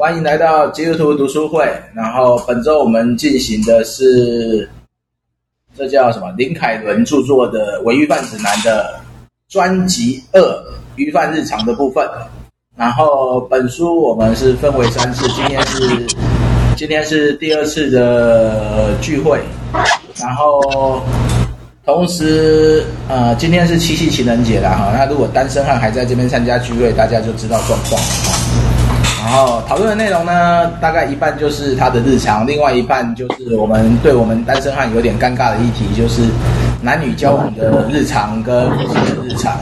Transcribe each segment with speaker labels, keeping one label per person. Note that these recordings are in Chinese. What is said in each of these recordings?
Speaker 1: 欢迎来到基督徒读书会。然后本周我们进行的是，这叫什么？林凯伦著作的《伪鱼贩指南》的专辑二“鱼贩日常”的部分。然后本书我们是分为三次，今天是今天是第二次的聚会。然后同时，呃，今天是七夕情人节了哈。那如果单身汉还在这边参加聚会，大家就知道状况了。然后讨论的内容呢，大概一半就是他的日常，另外一半就是我们对我们单身汉有点尴尬的议题，就是男女交往的日常跟日常。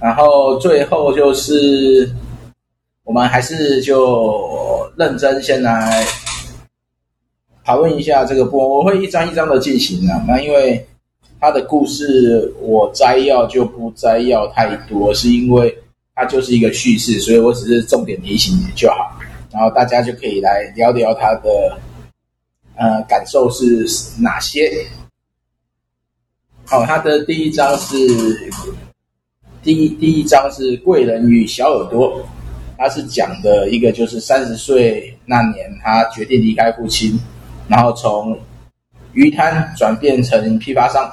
Speaker 1: 然后最后就是我们还是就认真先来讨论一下这个波，我会一章一章的进行啊，那因为。他的故事我摘要就不摘要太多，是因为它就是一个叙事，所以我只是重点提醒你就好，然后大家就可以来聊聊他的呃感受是哪些。好，他的第一章是第一第一章是贵人与小耳朵，他是讲的一个就是三十岁那年他决定离开父亲，然后从鱼摊转变成批发商。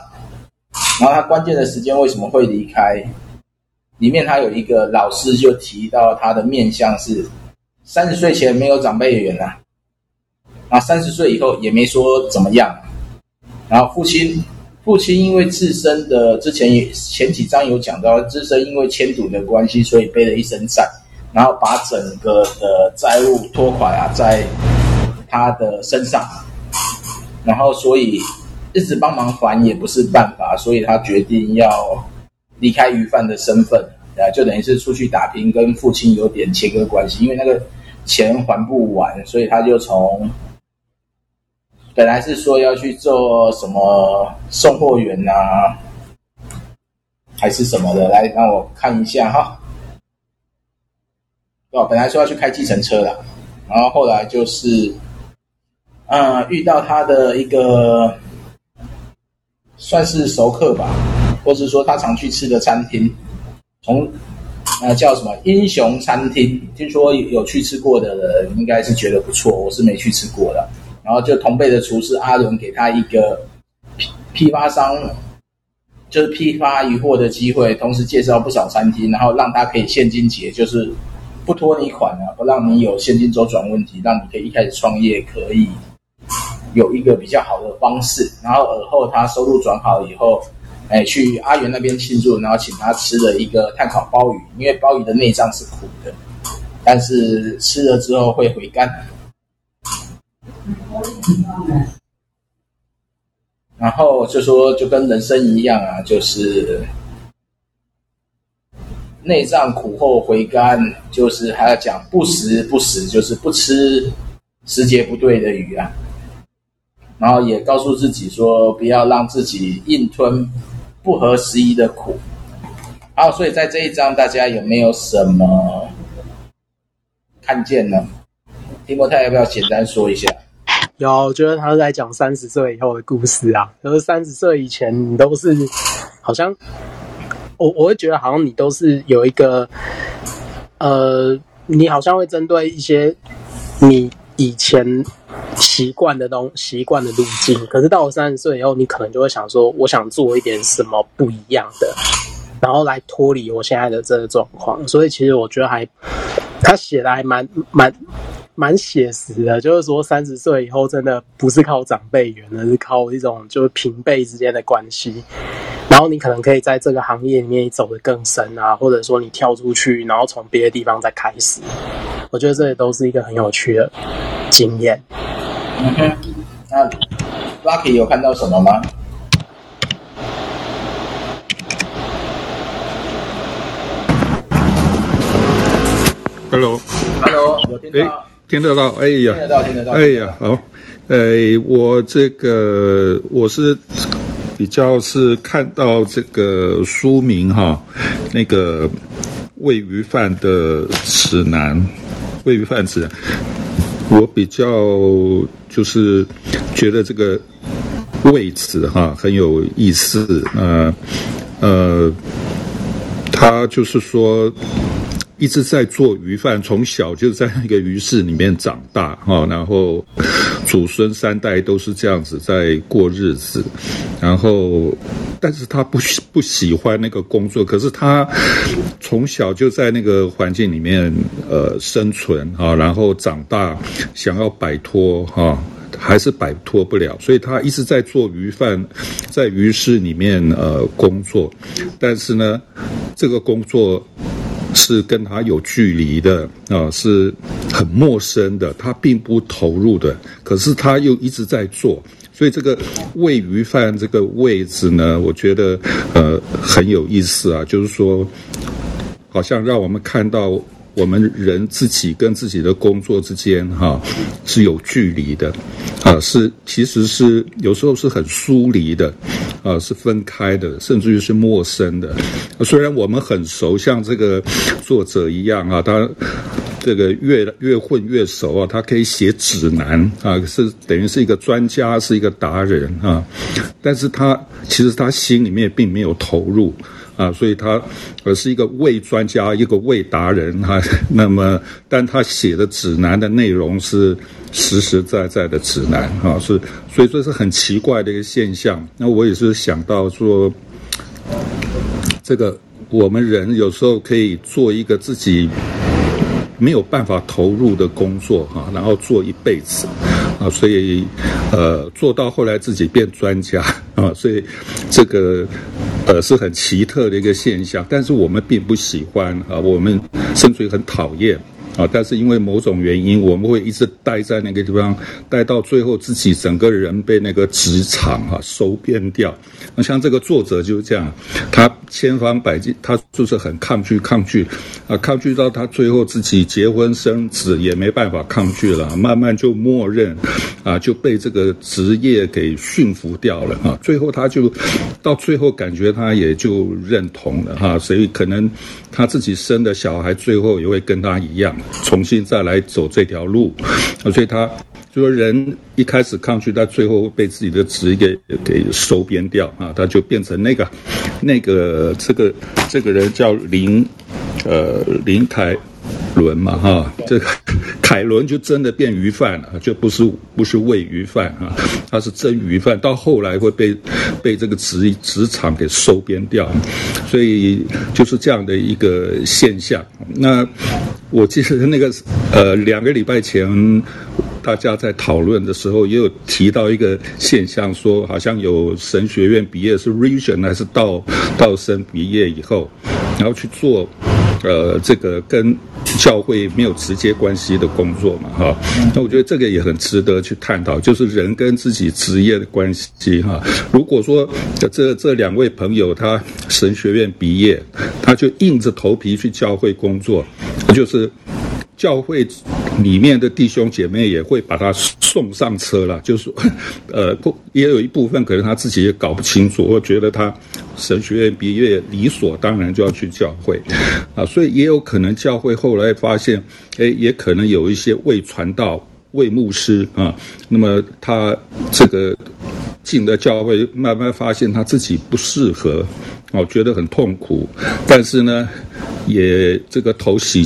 Speaker 1: 然后他关键的时间为什么会离开？里面他有一个老师就提到他的面相是三十岁前没有长辈缘啊，啊三十岁以后也没说怎么样。然后父亲父亲因为自身的之前前几章有讲到，自身因为迁赌的关系，所以背了一身债，然后把整个的债务拖垮啊在他的身上，然后所以。一直帮忙还也不是办法，所以他决定要离开鱼贩的身份，啊，就等于是出去打拼，跟父亲有点切割关系。因为那个钱还不完，所以他就从本来是说要去做什么送货员啊，还是什么的，来让我看一下哈。哦，本来说要去开计程车的，然后后来就是，嗯，遇到他的一个。算是熟客吧，或者说他常去吃的餐厅，从呃叫什么英雄餐厅，听说有去吃过的人应该是觉得不错，我是没去吃过的。然后就同辈的厨师阿伦给他一个批批发商，就是批发鱼货的机会，同时介绍不少餐厅，然后让他可以现金结，就是不拖你款啊，不让你有现金周转问题，让你可以一开始创业可以。有一个比较好的方式，然后尔后他收入转好以后，哎，去阿元那边庆祝，然后请他吃了一个炭烤鲍鱼，因为鲍鱼的内脏是苦的，但是吃了之后会回甘。然后就说就跟人生一样啊，就是内脏苦后回甘，就是还要讲不食不食，就是不吃时节不对的鱼啊。然后也告诉自己说，不要让自己硬吞不合时宜的苦。好，所以在这一章，大家有没有什么看见呢？提摩太要不要简单说一下？
Speaker 2: 有，我觉得他在讲三十岁以后的故事啊。就是三十岁以前，你都是好像，我我会觉得好像你都是有一个，呃，你好像会针对一些你以前。习惯的东习惯的路径，可是到了三十岁以后，你可能就会想说，我想做一点什么不一样的，然后来脱离我现在的这个状况。所以其实我觉得还，他写的还蛮蛮蛮写实的，就是说三十岁以后真的不是靠长辈缘，而是靠一种就是平辈之间的关系。然后你可能可以在这个行业里面走得更深啊，或者说你跳出去，然后从别的地方再开始。我觉得这也都是一个很有趣的经验。
Speaker 1: 嗯哼，那 Lucky 有看到什么吗
Speaker 3: ？Hello，Hello，
Speaker 1: 有听到？
Speaker 3: 听得到？哎呀，
Speaker 1: 听得到，听得到。
Speaker 3: 哎呀，好，哎，我这个我是比较是看到这个书名哈，那个喂鱼饭的指南，喂鱼贩子。我比较就是觉得这个位置哈很有意思，呃呃，他就是说。一直在做鱼贩，从小就在那个鱼市里面长大哈，然后祖孙三代都是这样子在过日子，然后但是他不不喜欢那个工作，可是他从小就在那个环境里面呃生存啊，然后长大想要摆脱哈，还是摆脱不了，所以他一直在做鱼贩，在鱼市里面呃工作，但是呢，这个工作。是跟他有距离的啊，是很陌生的，他并不投入的，可是他又一直在做，所以这个喂鱼饭这个位置呢，我觉得呃很有意思啊，就是说，好像让我们看到。我们人自己跟自己的工作之间，哈，是有距离的，啊，是其实是有时候是很疏离的，啊，是分开的，甚至于是陌生的。虽然我们很熟，像这个作者一样啊，他这个越越混越熟啊，他可以写指南啊，是等于是一个专家，是一个达人啊，但是他其实他心里面并没有投入。啊，所以他呃是一个伪专家，一个伪达人哈。那么，但他写的指南的内容是实实在在的指南哈，是所以这是很奇怪的一个现象。那我也是想到说，这个我们人有时候可以做一个自己没有办法投入的工作哈，然后做一辈子啊，所以呃做到后来自己变专家啊，所以这个。呃，是很奇特的一个现象，但是我们并不喜欢啊，我们甚至于很讨厌。啊！但是因为某种原因，我们会一直待在那个地方，待到最后自己整个人被那个职场、啊、收编掉。那像这个作者就是这样，他千方百计，他就是很抗拒，抗拒啊，抗拒到他最后自己结婚生子也没办法抗拒了，慢慢就默认啊，就被这个职业给驯服掉了啊。最后他就到最后感觉他也就认同了哈、啊，所以可能他自己生的小孩最后也会跟他一样。重新再来走这条路，所以他就说人一开始抗拒，他最后被自己的职业给收编掉。啊，他就变成那个那个这个这个人叫林呃林凯伦嘛哈，这个 凯伦就真的变鱼贩了，就不是不是喂鱼贩啊，他是真鱼贩，到后来会被被这个职职场给收编掉，所以就是这样的一个现象。那。我记得那个呃，两个礼拜前，大家在讨论的时候，也有提到一个现象，说好像有神学院毕业是 region 还是道道生毕业以后，然后去做呃这个跟教会没有直接关系的工作嘛，哈。那我觉得这个也很值得去探讨，就是人跟自己职业的关系哈。如果说这这两位朋友他神学院毕业，他就硬着头皮去教会工作。就是教会里面的弟兄姐妹也会把他送上车了，就是说，呃，也有一部分可能他自己也搞不清楚，我觉得他神学院毕业理所当然就要去教会，啊，所以也有可能教会后来发现，诶，也可能有一些未传道、未牧师啊，那么他这个进了教会，慢慢发现他自己不适合，哦，觉得很痛苦，但是呢。也这个头洗，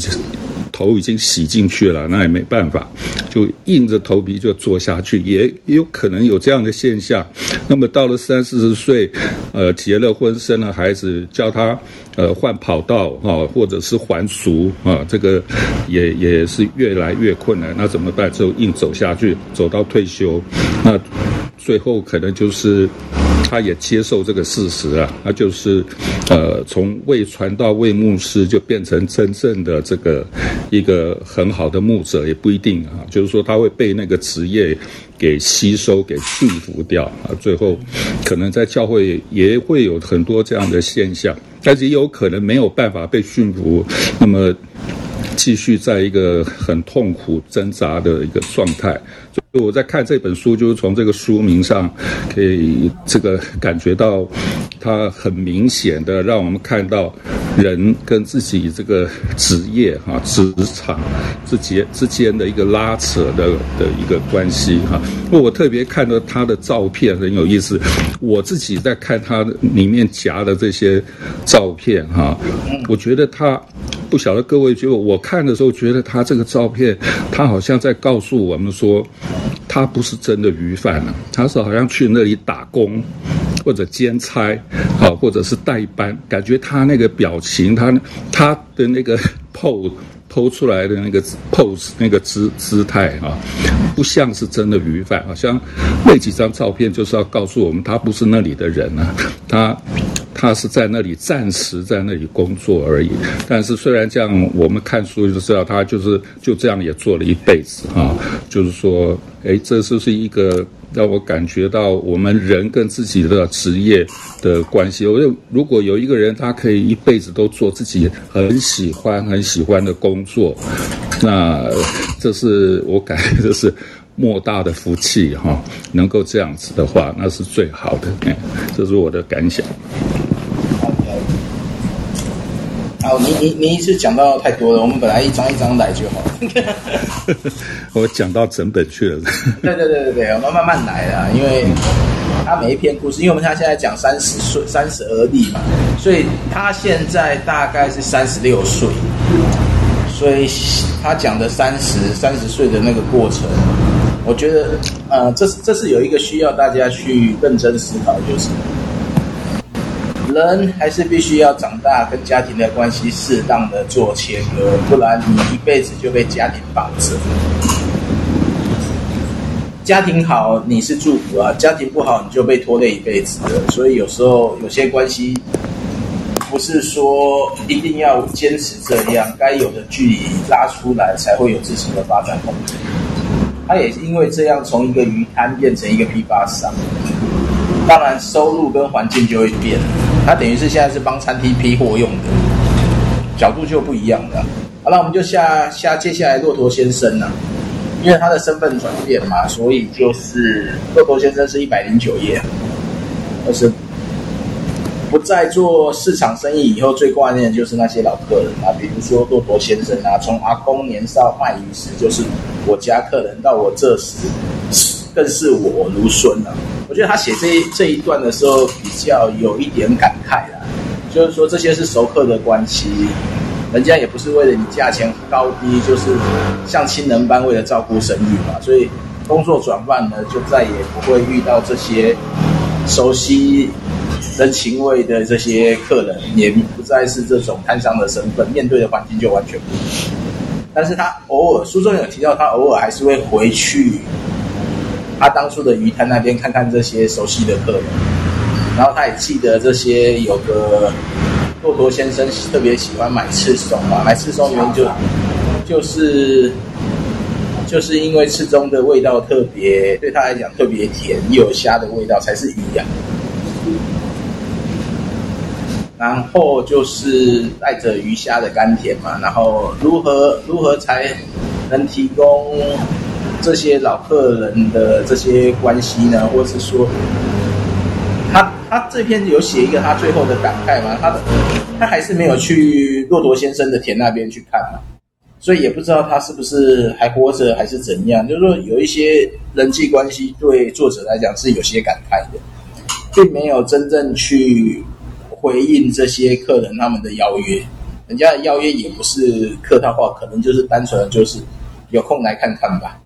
Speaker 3: 头已经洗进去了，那也没办法，就硬着头皮就做下去，也有可能有这样的现象。那么到了三四十岁，呃，结了婚，生了孩子，叫他呃换跑道啊，或者是还俗啊，这个也也是越来越困难。那怎么办？就硬走下去，走到退休，那最后可能就是。他也接受这个事实啊，他就是，呃，从未传道、未牧师，就变成真正的这个一个很好的牧者，也不一定啊。就是说，他会被那个职业给吸收、给驯服掉啊。最后，可能在教会也会有很多这样的现象，但是也有可能没有办法被驯服，那么继续在一个很痛苦挣扎的一个状态。我在看这本书，就是从这个书名上可以这个感觉到，它很明显的让我们看到人跟自己这个职业哈、职场之间之间的一个拉扯的的一个关系哈。我特别看到他的照片很有意思，我自己在看他里面夹的这些照片哈，我觉得他不晓得各位就我看的时候觉得他这个照片，他好像在告诉我们说。他不是真的鱼贩啊，他是好像去那里打工，或者兼差，啊，或者是代班。感觉他那个表情，他他的那个 pose pose 出来的那个 pose 那个姿姿态啊，不像是真的鱼贩。好像那几张照片就是要告诉我们，他不是那里的人啊，他。他是在那里暂时在那里工作而已，但是虽然这样，我们看书就知道他就是就这样也做了一辈子啊。就是说，诶，这就是一个让我感觉到我们人跟自己的职业的关系。我如果有一个人他可以一辈子都做自己很喜欢很喜欢的工作，那这是我感觉这是莫大的福气哈。能够这样子的话，那是最好的。这是我的感想。
Speaker 1: 好，你你你一次讲到太多了，我们本来一张一张来就好了。
Speaker 3: 我讲到整本去了。
Speaker 1: 对对对对对，我们慢慢来啊，因为他每一篇故事，因为我们他现在讲三十岁三十而立嘛，所以他现在大概是三十六岁，所以他讲的三十三十岁的那个过程，我觉得呃，这是这是有一个需要大家去认真思考，就是。人还是必须要长大，跟家庭的关系适当的做切割，不然你一辈子就被家庭绑着。家庭好，你是祝福啊；家庭不好，你就被拖累一辈子了。所以有时候有些关系，不是说一定要坚持这样，该有的距离拉出来，才会有自己的发展空间。他也因为这样，从一个鱼摊变成一个批发商。当然，收入跟环境就会变。他等于是现在是帮餐厅批货用的，角度就不一样了。好了，我们就下下接下来骆驼先生了，因为他的身份转变嘛，所以就是骆驼先生是一百零九页，就是不再做市场生意以后最挂念的就是那些老客人啊，比如说骆驼先生啊，从阿公年少卖鱼时就是我家客人，到我这时更是我如孙了。我觉得他写这一这一段的时候比较有一点感慨啦，就是说这些是熟客的关系，人家也不是为了你价钱高低，就是像亲人般为了照顾生意嘛，所以工作转换呢，就再也不会遇到这些熟悉人情味的这些客人，也不再是这种摊商的身份，面对的环境就完全不一样。但是他偶尔书中有提到，他偶尔还是会回去。他当初的鱼摊那边看看这些熟悉的客人，然后他也记得这些有个骆驼先生特别喜欢买赤松嘛，买赤松原因就就是就是因为赤松的味道特别，对他来讲特别甜，有虾的味道才是鱼呀。然后就是带着鱼虾的甘甜嘛，然后如何如何才能提供。这些老客人的这些关系呢，或是说，他他这篇有写一个他最后的感慨嘛？他的他还是没有去骆驼先生的田那边去看嘛，所以也不知道他是不是还活着还是怎样。就是说，有一些人际关系对作者来讲是有些感慨的，并没有真正去回应这些客人他们的邀约，人家的邀约也不是客套话，可能就是单纯的就是有空来看看吧。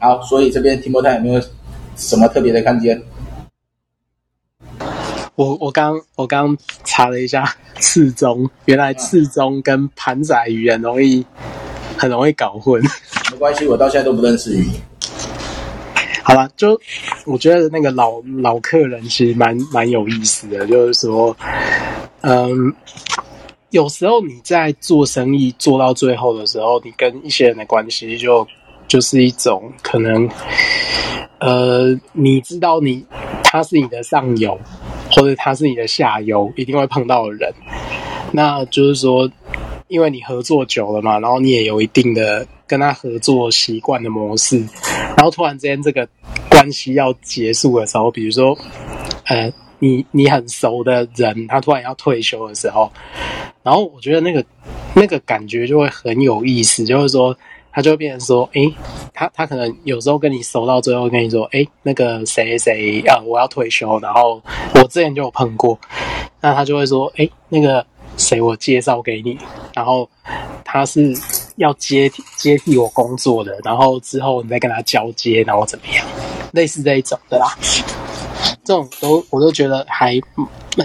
Speaker 1: 好，所以这边提摩太有没有什么特别的看见？
Speaker 2: 我我刚我刚查了一下刺中，原来刺中跟盘仔鱼很容易很容易搞混。
Speaker 1: 没关系，我到现在都不认识鱼。
Speaker 2: 好了，就我觉得那个老老客人其实蛮蛮有意思的，就是说，嗯。有时候你在做生意做到最后的时候，你跟一些人的关系就就是一种可能，呃，你知道你他是你的上游，或者他是你的下游，一定会碰到的人。那就是说，因为你合作久了嘛，然后你也有一定的跟他合作习惯的模式，然后突然之间这个关系要结束的时候，比如说，呃，你你很熟的人，他突然要退休的时候，然后我觉得那个那个感觉就会很有意思，就是说，他就会变成说，诶，他他可能有时候跟你熟到最后跟你说，诶，那个谁谁啊，我要退休，然后我之前就有碰过，那他就会说，诶，那个。谁我介绍给你，然后他是要接替接替我工作的，然后之后你再跟他交接，然后怎么样？类似这一种的啦，这种都我都觉得还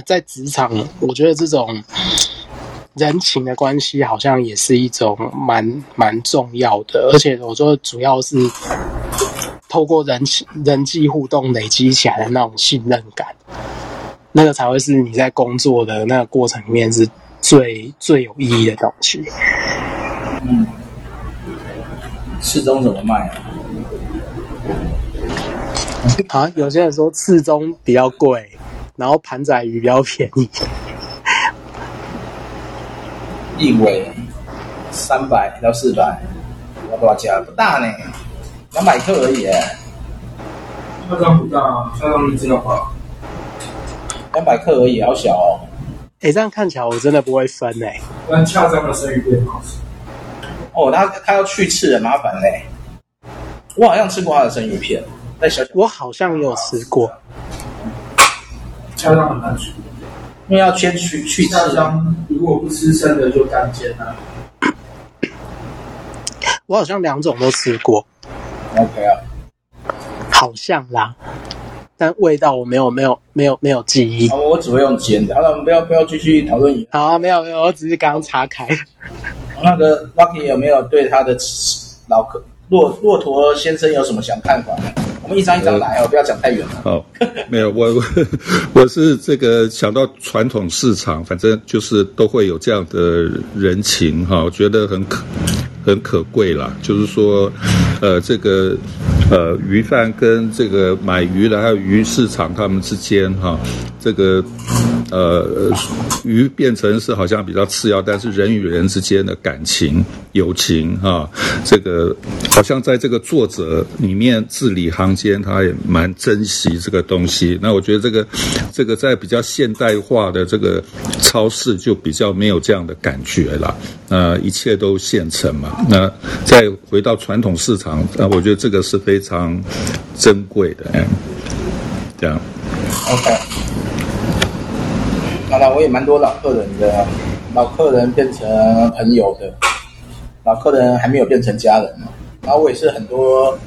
Speaker 2: 在职场，我觉得这种人情的关系好像也是一种蛮蛮重要的，而且我说主要是透过人情人际互动累积起来的那种信任感，那个才会是你在工作的那个过程里面是。最最有意义的东西。
Speaker 1: 嗯，刺中怎么卖啊？
Speaker 2: 啊，有些人说刺中比较贵，然后盘仔鱼比较便宜。
Speaker 1: 一尾三百到四百，要多少钱？不大呢，两百克而已。
Speaker 4: 那张不大啊，那张你知道吧？
Speaker 1: 两百克而已，好小哦。
Speaker 2: 哎、欸，这样看起来我真的不会分哎、欸。
Speaker 4: 但恰张的生鱼片好吃。
Speaker 1: 哦，他他要去刺很麻烦嘞。我好像吃过他的生鱼片，但小小
Speaker 2: 我好像也有吃过。
Speaker 4: 恰张很难吃，
Speaker 1: 因为要先去去
Speaker 4: 恰张，如果不吃生的就干煎啊。
Speaker 2: 我好像两种都吃过。
Speaker 1: OK 啊，
Speaker 2: 好像啦。但味道我没有没有没有没有记忆。
Speaker 1: 我只会用煎的。好了，我们不要不要继续讨论。
Speaker 2: 好啊，没有没有，我只是刚刚岔开。
Speaker 1: 那个 Lucky 有没有对他的老客骆骆驼先生有什么想看法？我们一张一张来哦，不要讲太远了。
Speaker 3: 好，没有我我 我是这个想到传统市场，反正就是都会有这样的人情哈，我觉得很可很可贵啦。就是说，呃，这个。呃，鱼贩跟这个买鱼的还有鱼市场他们之间哈，这个呃鱼变成是好像比较次要，但是人与人之间的感情友情哈，这个好像在这个作者里面字里行间他也蛮珍惜这个东西。那我觉得这个这个在比较现代化的这个超市就比较没有这样的感觉了。呃，一切都现成嘛。那再回到传统市场，那我觉得这个是非。常珍贵的，嗯，这样。
Speaker 1: OK，当然我也蛮多老客人的，老客人变成朋友的，老客人还没有变成家人嘛。然后我也是很多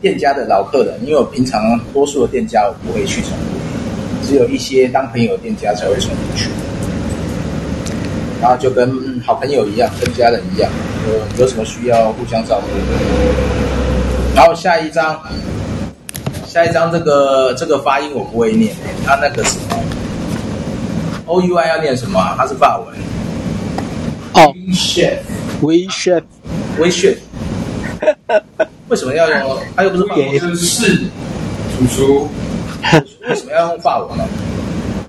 Speaker 1: 店家的老客人，因为我平常多数的店家我不会去重复，只有一些当朋友的店家才会重复去。然后就跟好朋友一样，跟家人一样，有有什么需要互相照顾。然后下一张，下一张这个这个发音我不会念，他那个什么，O U I 要念什么啊？它是法文。
Speaker 2: 哦
Speaker 1: ，We chef，We chef。为什么要用？他又不是法文。
Speaker 4: 是主厨。
Speaker 1: 为什么要用法文呢？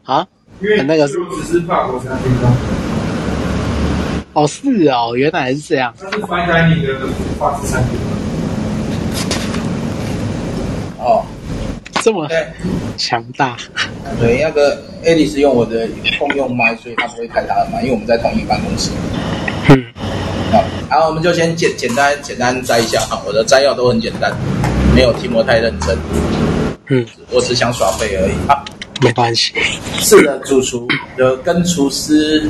Speaker 2: 啊？
Speaker 4: 因为那个是只是法国餐厅吗？
Speaker 2: 哦，是哦，原来是这样。
Speaker 4: 它是 fine dining 的法式产品。
Speaker 1: 哦，
Speaker 2: 这么强大，
Speaker 1: 对，那个 Alice 用我的共用麦，所以他不会开他的麦，因为我们在同一办公室。
Speaker 2: 嗯，
Speaker 1: 好，然后我们就先简简单简单摘一下哈，我的摘要都很简单，没有题目太认真。
Speaker 2: 嗯，
Speaker 1: 我只想耍废而已。啊，
Speaker 2: 没关系。
Speaker 1: 是的，主厨的跟厨师，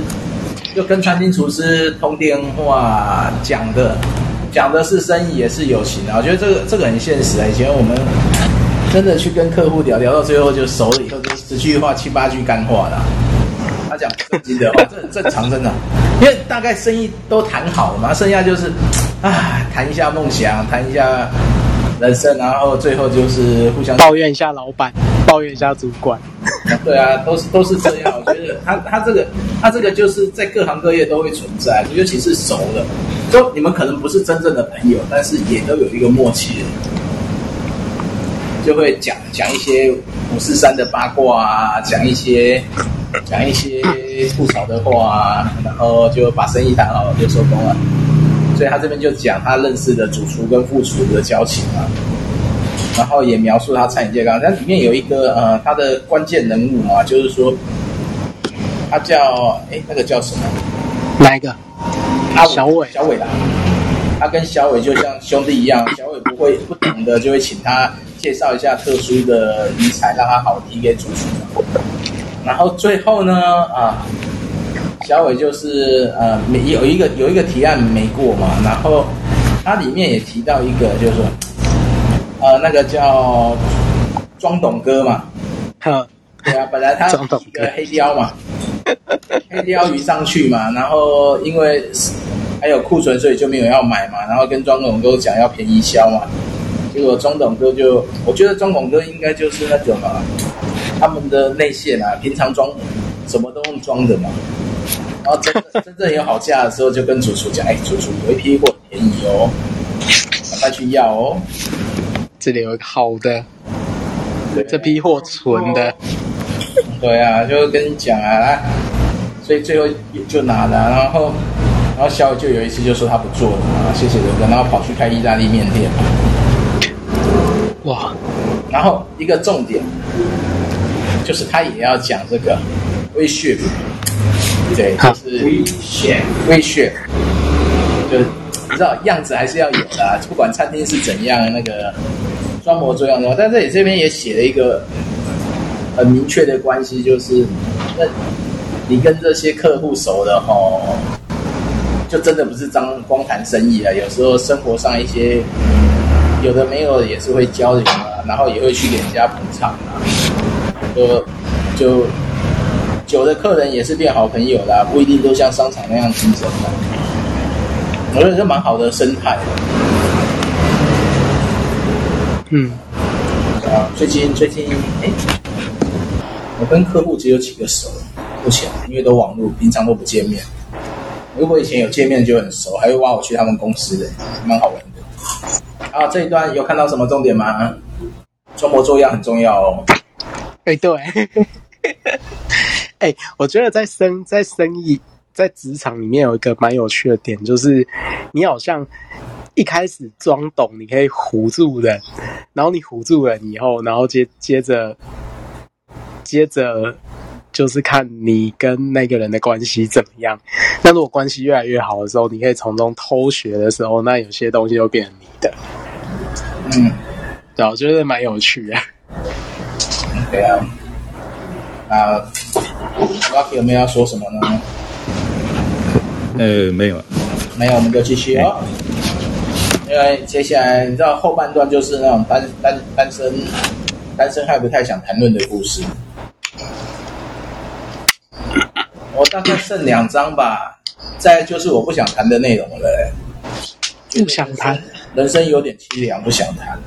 Speaker 1: 就跟餐厅厨师通电话讲的。讲的是生意也是友情啊，我觉得这个这个很现实啊。以前我们真的去跟客户聊聊到最后就熟了，以后就十句话七八句干话了。他讲正经的话，这很正常，真的，因为大概生意都谈好了嘛，剩下就是啊谈一下梦想，谈一下人生，然后最后就是互相
Speaker 2: 抱怨一下老板，抱怨一下主管。
Speaker 1: 对啊，都是都是这样。我觉得他他这个他这个就是在各行各业都会存在，尤其是熟了。就你们可能不是真正的朋友，但是也都有一个默契，就会讲讲一些五四三的八卦啊，讲一些讲一些吐槽的话啊，然后就把生意谈好了就收工了。所以他这边就讲他认识的主厨跟副厨的交情啊，然后也描述他餐饮界刚。但里面有一个呃，他的关键人物啊，就是说他叫哎，那个叫什么？
Speaker 2: 哪一个？
Speaker 1: 阿
Speaker 2: 小伟，
Speaker 1: 小伟啦。他跟小伟就像兄弟一样，小伟不会不懂的就会请他介绍一下特殊的食材，让他好提给主厨。然后最后呢，啊。小伟就是呃，没有一个有一个提案没过嘛，然后它里面也提到一个，就是说，呃，那个叫庄董哥嘛，
Speaker 2: 哈，
Speaker 1: 对啊，本来他一个黑雕嘛，黑雕鱼上去嘛，然后因为还有库存，所以就没有要买嘛，然后跟庄董哥讲要便宜销嘛，结果庄董哥就，我觉得庄董哥应该就是那种啊，他们的内线啊，平常装什么都用装的嘛。然后真 真正有好价的时候，就跟主厨讲：“哎，主厨有一批货便宜哦，赶快去要哦。
Speaker 2: 这里有一个好的，这批货存的。
Speaker 1: 对啊，就跟你讲啊，来，所以最后就拿了。然后，然后小伟就有一次就说他不做了啊，谢谢刘哥，然后跑去开意大利面店。
Speaker 2: 哇！
Speaker 1: 然后一个重点就是他也要讲这个微血。对，就是微血，微血，就你知道样子还是要有的，啊，不管餐厅是怎样，那个装模作样的。但这里这边也写了一个很明确的关系，就是那你跟这些客户熟的吼，就真的不是张光谈生意啊。有时候生活上一些有的没有的也是会交流啊，然后也会去给人家捧场啊，就就。酒的客人也是变好朋友啦，不一定都像商场那样竞争的。我觉得这蛮好的生态。
Speaker 2: 嗯，
Speaker 1: 啊，最近最近，哎，我跟客户只有几个熟，目前因为都网络，平常都不见面。如果以前有见面就很熟，还会挖我去他们公司的，蛮好玩的。啊，这一段有看到什么重点吗？装模作样很重要哦。
Speaker 2: 哎，对。哎、欸，我觉得在生在生意在职场里面有一个蛮有趣的点，就是你好像一开始装懂，你可以唬住人，然后你唬住人以后，然后接接着接着就是看你跟那个人的关系怎么样。那如果关系越来越好的时候，你可以从中偷学的时候，那有些东西就变成你的。
Speaker 1: 嗯，
Speaker 2: 对，我觉得蛮有趣的。
Speaker 1: 对啊，啊。Rocky 有没有要说什么呢？
Speaker 3: 呃，没有，
Speaker 1: 没有，我们就继续哦。因为接下来你知道后半段就是那种单单单身单身还不太想谈论的故事。我大概剩两张吧，再就是我不想谈的内容了。
Speaker 2: 不想谈，
Speaker 1: 人生有点凄凉，不想谈。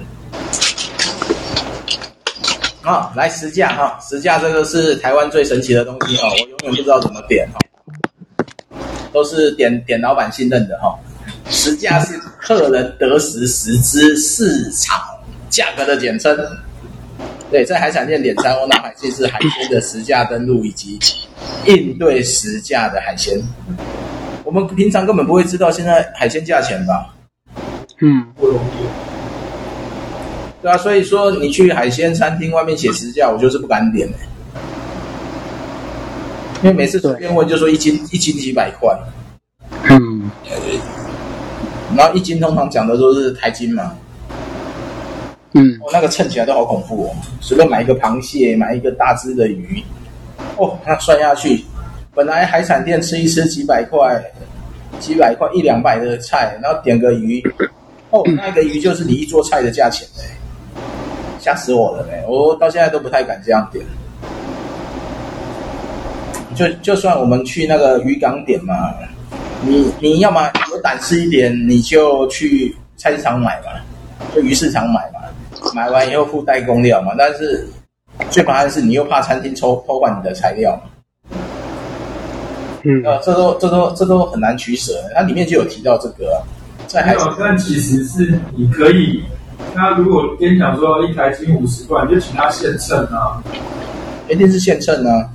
Speaker 1: 啊、哦，来实价哈，实价这个是台湾最神奇的东西哈，我永远不知道怎么点哈，都是点点老板信任的哈。实价是客人得时实支市场价格的简称。对，在海产店点餐，我拿海鲜是海鲜的实价登录以及应对实价的海鲜。我们平常根本不会知道现在海鲜价钱吧？
Speaker 2: 嗯，
Speaker 1: 不容易。对啊，所以说你去海鲜餐厅外面写实价，我就是不敢点，因为每次随便问就说一斤一斤几百块，
Speaker 2: 嗯，
Speaker 1: 然后一斤通常讲的都是台斤嘛，
Speaker 2: 嗯，
Speaker 1: 哦，那个称起来都好恐怖哦，随便买一个螃蟹，买一个大只的鱼，哦，那算下去，本来海产店吃一吃几百块，几百块一两百的菜，然后点个鱼，哦，那个鱼就是你一桌菜的价钱嘞。吓死我了嘞！我到现在都不太敢这样点。就就算我们去那个渔港点嘛，你你要么有胆识一点，你就去菜市场买嘛，就鱼市场买嘛，买完以后付代工料嘛。但是最麻烦的是，你又怕餐厅抽偷换你的材料嘛。
Speaker 2: 嗯，
Speaker 1: 呃，这都这都这都很难取舍。它里面就有提到这个，在海
Speaker 4: 产，但其实是你可以。那如果跟你讲说一台斤五十块，你就请他现称啊，
Speaker 1: 一定是现称啊，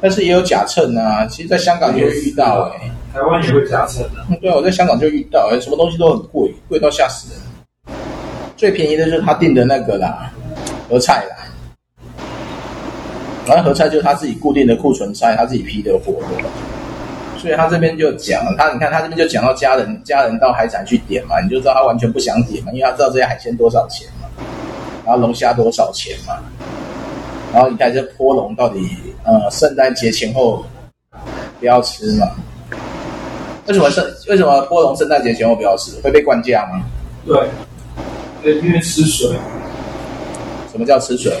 Speaker 1: 但是也有假称啊。其实，在香港也会遇到哎、欸，
Speaker 4: 台湾也会假称的。
Speaker 1: 嗯对啊，我在香港就遇到，什么东西都很贵，贵到吓死人。最便宜的就是他订的那个啦，合菜啦。然后合菜就是他自己固定的库存菜，他自己批的货，所以他这边就讲，他你看他这边就讲到家人家人到海产去点嘛，你就知道他完全不想点嘛，因为他知道这些海鲜多少钱嘛，然后龙虾多少钱嘛，然后你看这波龙到底呃圣诞节前后不要吃嘛？为什么圣为什么波龙圣诞节前后不要吃？会被灌价吗？
Speaker 4: 对，对，因为吃水。
Speaker 1: 什么叫吃水？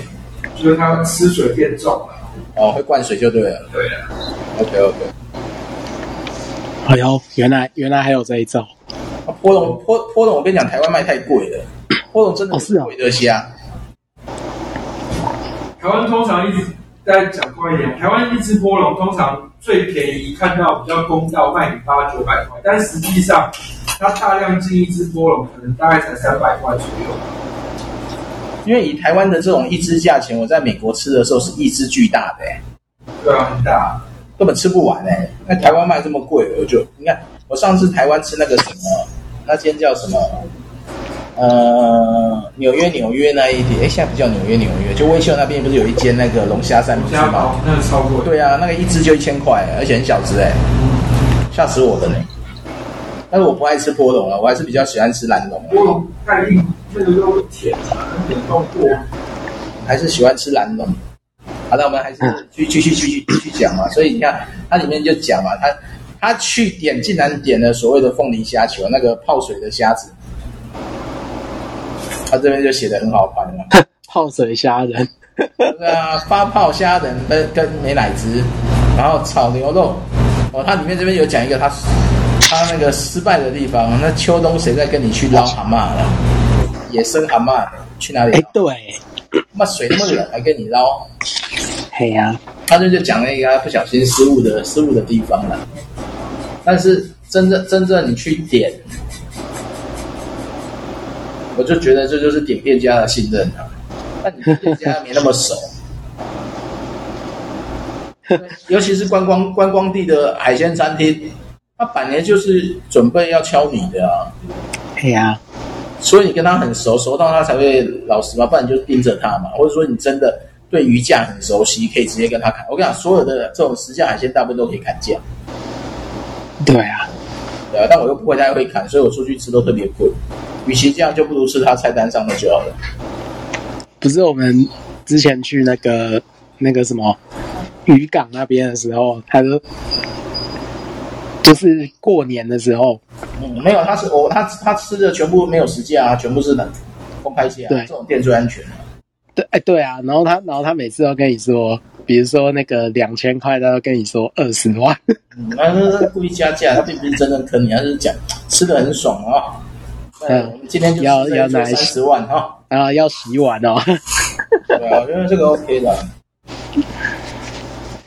Speaker 4: 就是它吃水变重了，
Speaker 1: 哦，会灌水就对了。
Speaker 4: 对
Speaker 1: 了，OK OK。
Speaker 2: 哎呦，原来原来还有这一招。
Speaker 1: 啊，波龙波波龙，我跟你讲，台湾卖太贵了，波龙真的是贵的虾。
Speaker 4: 台湾通常一直在讲贵一点，台湾一只波龙通常最便宜看到比较公道卖你八九百块，但实际上它大量进一只波龙可能大概才三百块左右。
Speaker 1: 因为以台湾的这种一只价钱，我在美国吃的时候是一只巨大的，欸，
Speaker 4: 对啊，很大，
Speaker 1: 根本吃不完哎。那台湾卖这么贵，我就你看，我上次台湾吃那个什么，那间叫什么？呃，纽约纽约那一点，哎，现在不叫纽约纽约，就威秀那边不是有一间那个龙虾三明治吗？
Speaker 4: 那个超贵。
Speaker 1: 对啊，那个一只就一千块，而且很小只哎，吓死我了呢。但是我不爱吃波龙了，我还是比较喜欢吃蓝龙。
Speaker 4: 波龙太硬，那个肉甜，很丰富。
Speaker 1: 还是喜欢吃蓝龙。好的，我们还是继继续继续继续讲嘛。所以你看，它里面就讲嘛，他他去点，竟然点了所谓的凤梨虾球，那个泡水的虾子。他这边就写的很好看了，
Speaker 2: 泡水虾仁。
Speaker 1: 对啊，发泡虾仁跟跟美乃滋，然后炒牛肉。哦，它里面这边有讲一个他。他那个失败的地方，那秋冬谁在跟你去捞蛤蟆了？野生蛤蟆去哪里？哎，
Speaker 2: 对，
Speaker 1: 那水那么冷还跟你捞？
Speaker 2: 嘿呀、啊，
Speaker 1: 他就就讲了一个他不小心失误的失误的地方了。但是真正真正你去点，我就觉得这就是点店家的信任啊。但你店家没那么熟，尤其是观光观光地的海鲜餐厅。他百年就是准备要敲你的啊，
Speaker 2: 对呀，
Speaker 1: 所以你跟他很熟，熟到他才会老实嘛，不然你就盯着他嘛，或者说你真的对鱼价很熟悉，可以直接跟他砍。我跟你讲，所有的这种实价海鲜大部分都可以砍价。
Speaker 2: 对啊，
Speaker 1: 对啊，但我又不会太会砍，所以我出去吃都特别贵。与其这样，就不如吃他菜单上的就好了。
Speaker 2: 不是我们之前去那个那个什么渔港那边的时候，他说。就是过年的时候，
Speaker 1: 嗯，没有，他是我他他吃的全部没有实价啊，全部是冷公开价，对，这种店最安全。
Speaker 2: 对，哎，对啊，然后他然后他每次都跟你说，比如说那个两千块，他都跟你说二十万，
Speaker 1: 嗯，他是故意加价，他并不是真的坑你，他是讲吃的很爽啊。嗯，我们今天就要要拿三十万哈，
Speaker 2: 啊，要洗碗哦。
Speaker 1: 对啊，我觉得这个 OK 的。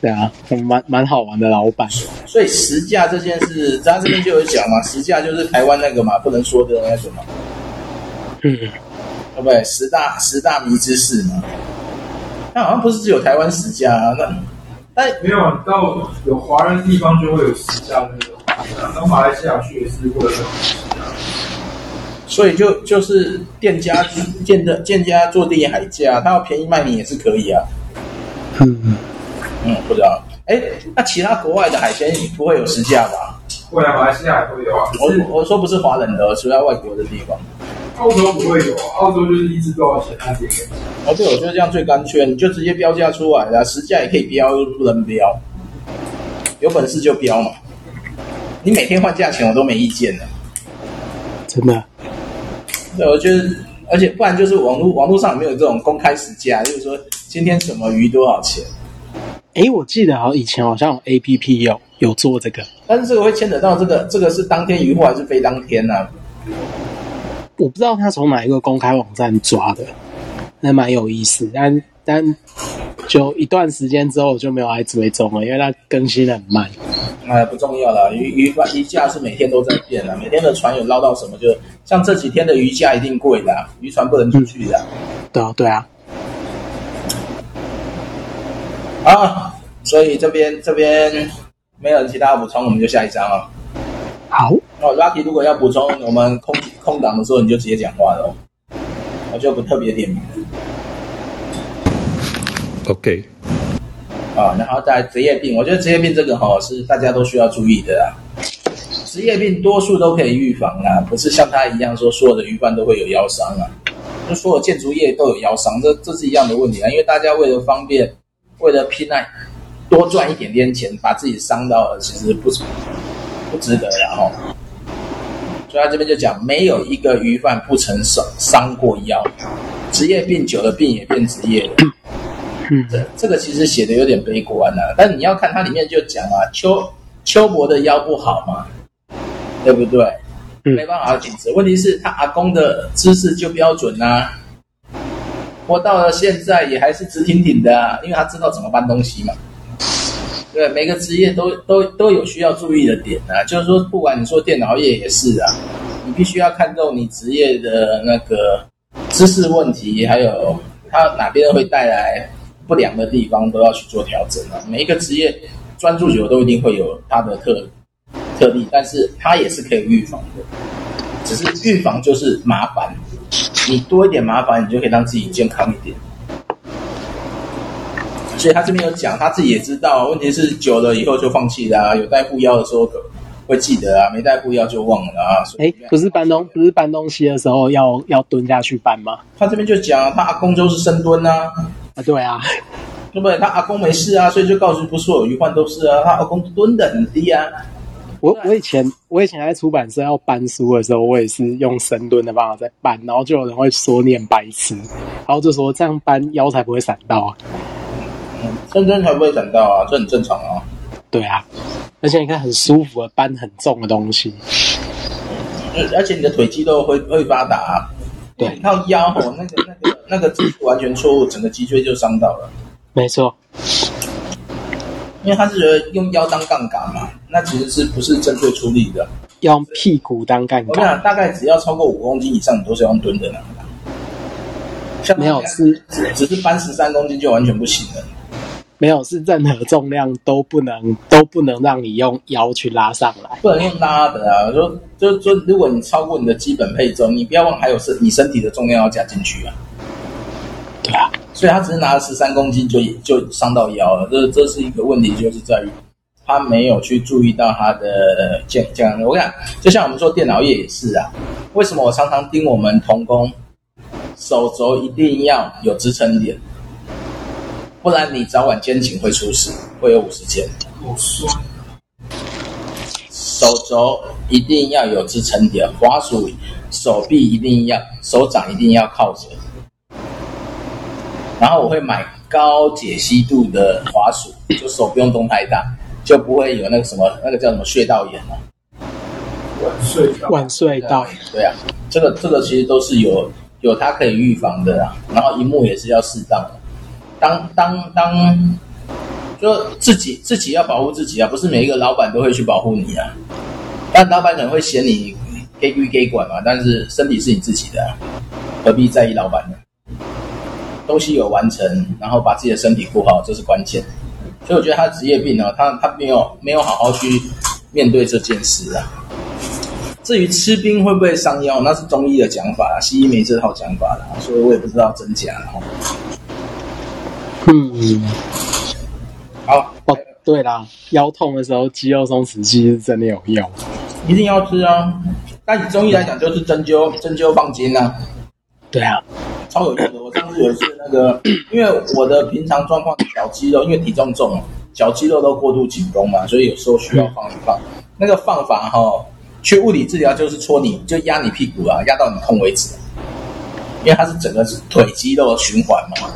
Speaker 2: 对啊，蛮蛮好玩的老板。
Speaker 1: 所以实价这件事，他这边就有讲嘛，实价就是台湾那个嘛，不能说的那个嘛。嗯，对不对？十大十大迷之事嘛。那好像不是只有台湾实价啊，那但
Speaker 4: 没有到有华人的地方就会有实价那种。到马来西亚去也是会有实价。
Speaker 1: 所以就就是店家店的店家做地海价，他要便宜卖你也是可以啊。嗯。嗯，不知道。哎，那其他国外的海鲜不会有实价吧？
Speaker 4: 会啊，马来西亚也会有啊。
Speaker 1: 我我说不是华人的，是在外国的地方。
Speaker 4: 澳洲不会有，澳洲就是一只多少钱那点。
Speaker 1: 哦，对，我觉得这样最干脆，你就直接标价出来了，实价也可以标，又不能标。有本事就标嘛。你每天换价钱，我都没意见的。
Speaker 2: 真的？
Speaker 1: 对，我觉得，而且不然就是网络网络上有没有这种公开实价，就是说今天什么鱼多少钱？
Speaker 2: 哎，我记得好像以前好像有 A P P 有有做这个，
Speaker 1: 但是这个会牵扯到这个这个是当天渔获还是非当天呢、啊？
Speaker 2: 我不知道他从哪一个公开网站抓的，那蛮有意思。但但就一段时间之后我就没有来追踪了，因为它更新的很慢。
Speaker 1: 哎，不重要了，鱼鱼鱼价是每天都在变的，每天的船有捞到什么就，就像这几天的鱼价一定贵的，渔船不能出去的。
Speaker 2: 嗯、对啊，对啊。
Speaker 1: 啊，所以这边这边没有其他补充，我们就下一张了。
Speaker 2: 好，
Speaker 1: 哦，Lucky，如果要补充，我们空空档的时候你就直接讲话了，我就不特别点名。
Speaker 3: OK。
Speaker 1: 啊，然后在职业病，我觉得职业病这个哈是大家都需要注意的啦。职业病多数都可以预防啊，不是像他一样说所有的鱼贩都会有腰伤啊，就所有建筑业都有腰伤，这这是一样的问题啊。因为大家为了方便，为了拼那多赚一点点钱，把自己伤到了，其实不不值得，然后，所以他这边就讲，没有一个鱼贩不曾伤伤过腰，职业病久了，病也变职业了。嗯，这这个其实写的有点悲观啊，但你要看它里面就讲啊，邱邱伯的腰不好嘛。对不对？没办法紧直。问题是他阿公的姿势就标准呐、啊，活到了现在也还是直挺挺的啊，因为他知道怎么搬东西嘛。对，每个职业都都都有需要注意的点啊，就是说，不管你说电脑业也是啊，你必须要看重你职业的那个知识问题，还有他哪边会带来不良的地方，都要去做调整啊。每一个职业专注久都一定会有它的特特例，但是它也是可以预防的，只是预防就是麻烦，你多一点麻烦，你就可以让自己健康一点。所以他这边有讲，他自己也知道，问题是久了以后就放弃了啊。有带护腰的时候会记得啊，没带护腰就忘了啊。
Speaker 2: 哎，不是搬东，不是搬东西的时候要要蹲下去搬吗？
Speaker 1: 他这边就讲，他阿公就是深蹲啊。
Speaker 2: 啊，对啊，
Speaker 1: 对不对？他阿公没事啊，所以就告诉不是所有鱼患都是啊，他阿公蹲的很低啊。
Speaker 2: 我我以前我以前在出版社要搬书的时候，我也是用深蹲的方法在搬，然后就有人会说念白痴，然后就说这样搬腰才不会闪到啊。
Speaker 1: 嗯，深蹲才不会闪到啊，这很正常啊。
Speaker 2: 对啊，而且你看很舒服的搬很重的东西，
Speaker 1: 而且你的腿肌肉会会发达啊。
Speaker 2: 对，
Speaker 1: 靠腰哦，那个那个那个姿势完全错误，整个脊椎就伤到了。
Speaker 2: 没错。
Speaker 1: 因为他是觉得用腰当杠杆嘛，那其实是不是正确出力的？
Speaker 2: 要用屁股当杠杆。
Speaker 1: 我跟大概只要超过五公斤以上，你都是要用蹲的呢。
Speaker 2: 没有是
Speaker 1: 只是搬十三公斤就完全不行了。
Speaker 2: 没有是任何重量都不能都不能让你用腰去拉上来，
Speaker 1: 不能用拉的啊。说就说如果你超过你的基本配重，你不要忘还有是你身体的重量要加进去啊。
Speaker 2: 对啊。
Speaker 1: 所以他只是拿了十三公斤就就伤到腰了，这这是一个问题，就是在于他没有去注意到他的健健康。我跟你讲，就像我们做电脑业也是啊，为什么我常常盯我们同工手肘一定要有支撑点，不然你早晚肩颈会出事，会有五十肩。手肘一定要有支撑点，滑鼠手臂一定要手掌一定要靠着。然后我会买高解析度的滑鼠，就手不用动太大，就不会有那个什么那个叫什么穴道炎了。
Speaker 4: 晚睡到，
Speaker 2: 晚睡到，
Speaker 1: 对啊，这个这个其实都是有有它可以预防的啊。然后一幕也是要适当的，当当当，就自己自己要保护自己啊，不是每一个老板都会去保护你啊。但老板可能会嫌你给归给管嘛，但是身体是你自己的啊，何必在意老板呢？东西有完成，然后把自己的身体顾好，这是关键。所以我觉得他的职业病呢，他他没有没有好好去面对这件事啊。至于吃冰会不会伤腰，那是中医的讲法，西医没这套讲法的，所以我也不知道真假。
Speaker 2: 嗯，
Speaker 1: 好
Speaker 2: 哦，对啦，腰痛的时候肌肉松弛剂是真的有用，
Speaker 1: 一定要吃啊。但以中医来讲，就是针灸，针灸放筋啊。
Speaker 2: 对啊。
Speaker 1: 超有用的。我上次有一次那个，因为我的平常状况脚肌肉，因为体重重，脚肌肉都过度紧绷嘛，所以有时候需要放一放。那个放法哈、哦，去物理治疗就是戳你，就压你屁股啊，压到你痛为止。因为它是整个是腿肌肉的循环嘛，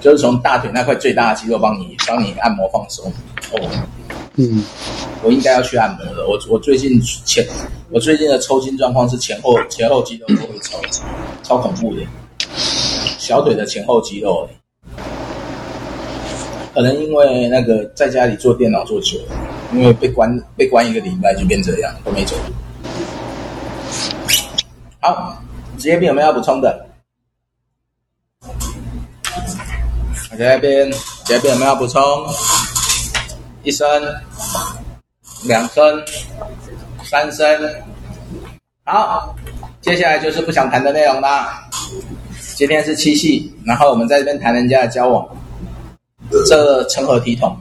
Speaker 1: 就是从大腿那块最大的肌肉帮你帮你按摩放松。哦，嗯，我应该要去按摩了。我我最近前我最近的抽筋状况是前后前后肌肉都会抽，超恐怖的。小腿的前后肌肉，可能因为那个在家里做电脑做久了，因为被关被关一个礼拜就变这样，都没走路。好，职业病有没有要补充的？我在那边，职业病有没有要补充？一声、两声、三声。好，接下来就是不想谈的内容啦。今天是七夕，然后我们在这边谈人家的交往，这成何体统？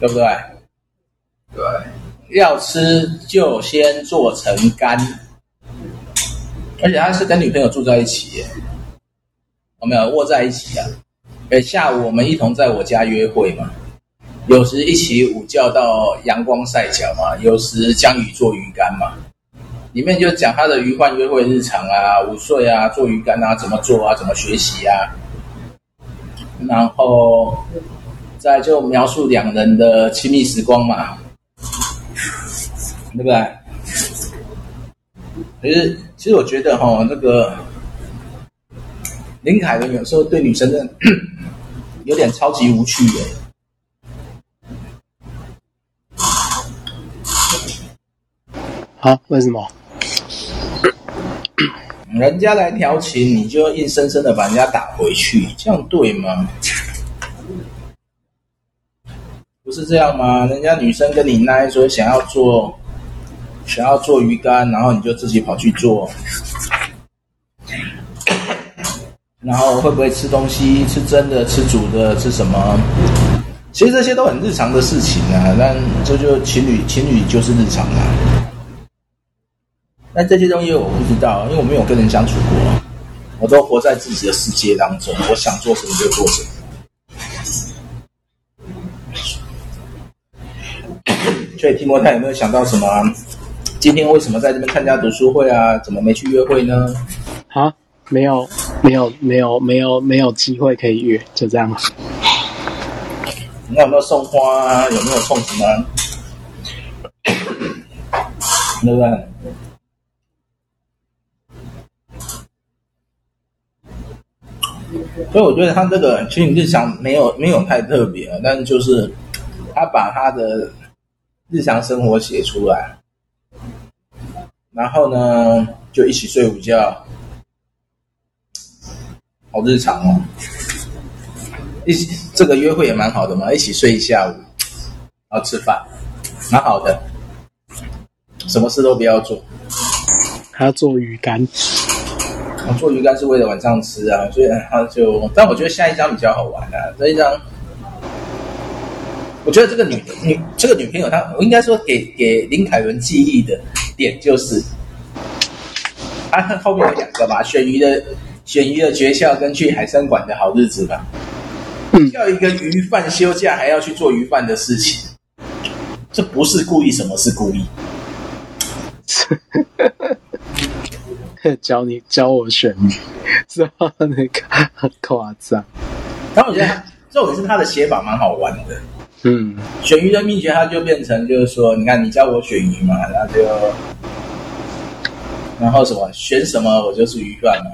Speaker 1: 对不对？对，要吃就先做成干，而且他是跟女朋友住在一起耶，有没有握在一起啊？哎，下午我们一同在我家约会嘛，有时一起午觉到阳光晒脚嘛，有时江鱼做鱼干嘛。里面就讲他的鱼贩约会日常啊，午睡啊，做鱼干啊，怎么做啊，怎么学习啊，然后再就描述两人的亲密时光嘛，对不对？其实，其实我觉得哈、哦，那个林凯文有时候对女生的 有点超级无趣耶。
Speaker 2: 好，为什么？
Speaker 1: 人家来调情，你就硬生生的把人家打回去，这样对吗？不是这样吗？人家女生跟你奶说想要做，想要做鱼干，然后你就自己跑去做，然后会不会吃东西？吃真的？吃煮的？吃什么？其实这些都很日常的事情啊，但这就情侣，情侣就是日常啊。但这些东西我不知道，因为我没有跟人相处过，我都活在自己的世界当中，我想做什么就做什么。所以提摩太有没有想到什么？今天为什么在这边参加读书会啊？怎么没去约会呢？
Speaker 2: 啊，没有，没有，没有，没有，没有机会可以约，就这样。
Speaker 1: 你有没有送花啊？有没有送什么？对不对？所以我觉得他这个情侣日常没有没有太特别，但就是他把他的日常生活写出来，然后呢就一起睡午觉，好日常哦。一起这个约会也蛮好的嘛，一起睡一下午，然后吃饭，蛮好的。什么事都不要做，
Speaker 2: 还要做鱼干。
Speaker 1: 我做鱼干是为了晚上吃啊，所以他就，但我觉得下一张比较好玩啊。这一张，我觉得这个女女这个女朋友她，我应该说给给林凯伦记忆的点就是，啊后面有两个吧，选鱼的选鱼的诀窍跟去海参馆的好日子吧。嗯，叫一个鱼贩休假还要去做鱼贩的事情，这不是故意，什么是故意？
Speaker 2: 教你教我选鱼，是吧？那个很夸张。
Speaker 1: 然后我觉得他这种是他的写法蛮好玩的。嗯，选鱼的秘诀，他就变成就是说，你看你教我选鱼嘛，那就，然后什么选什么，我就是鱼贩嘛，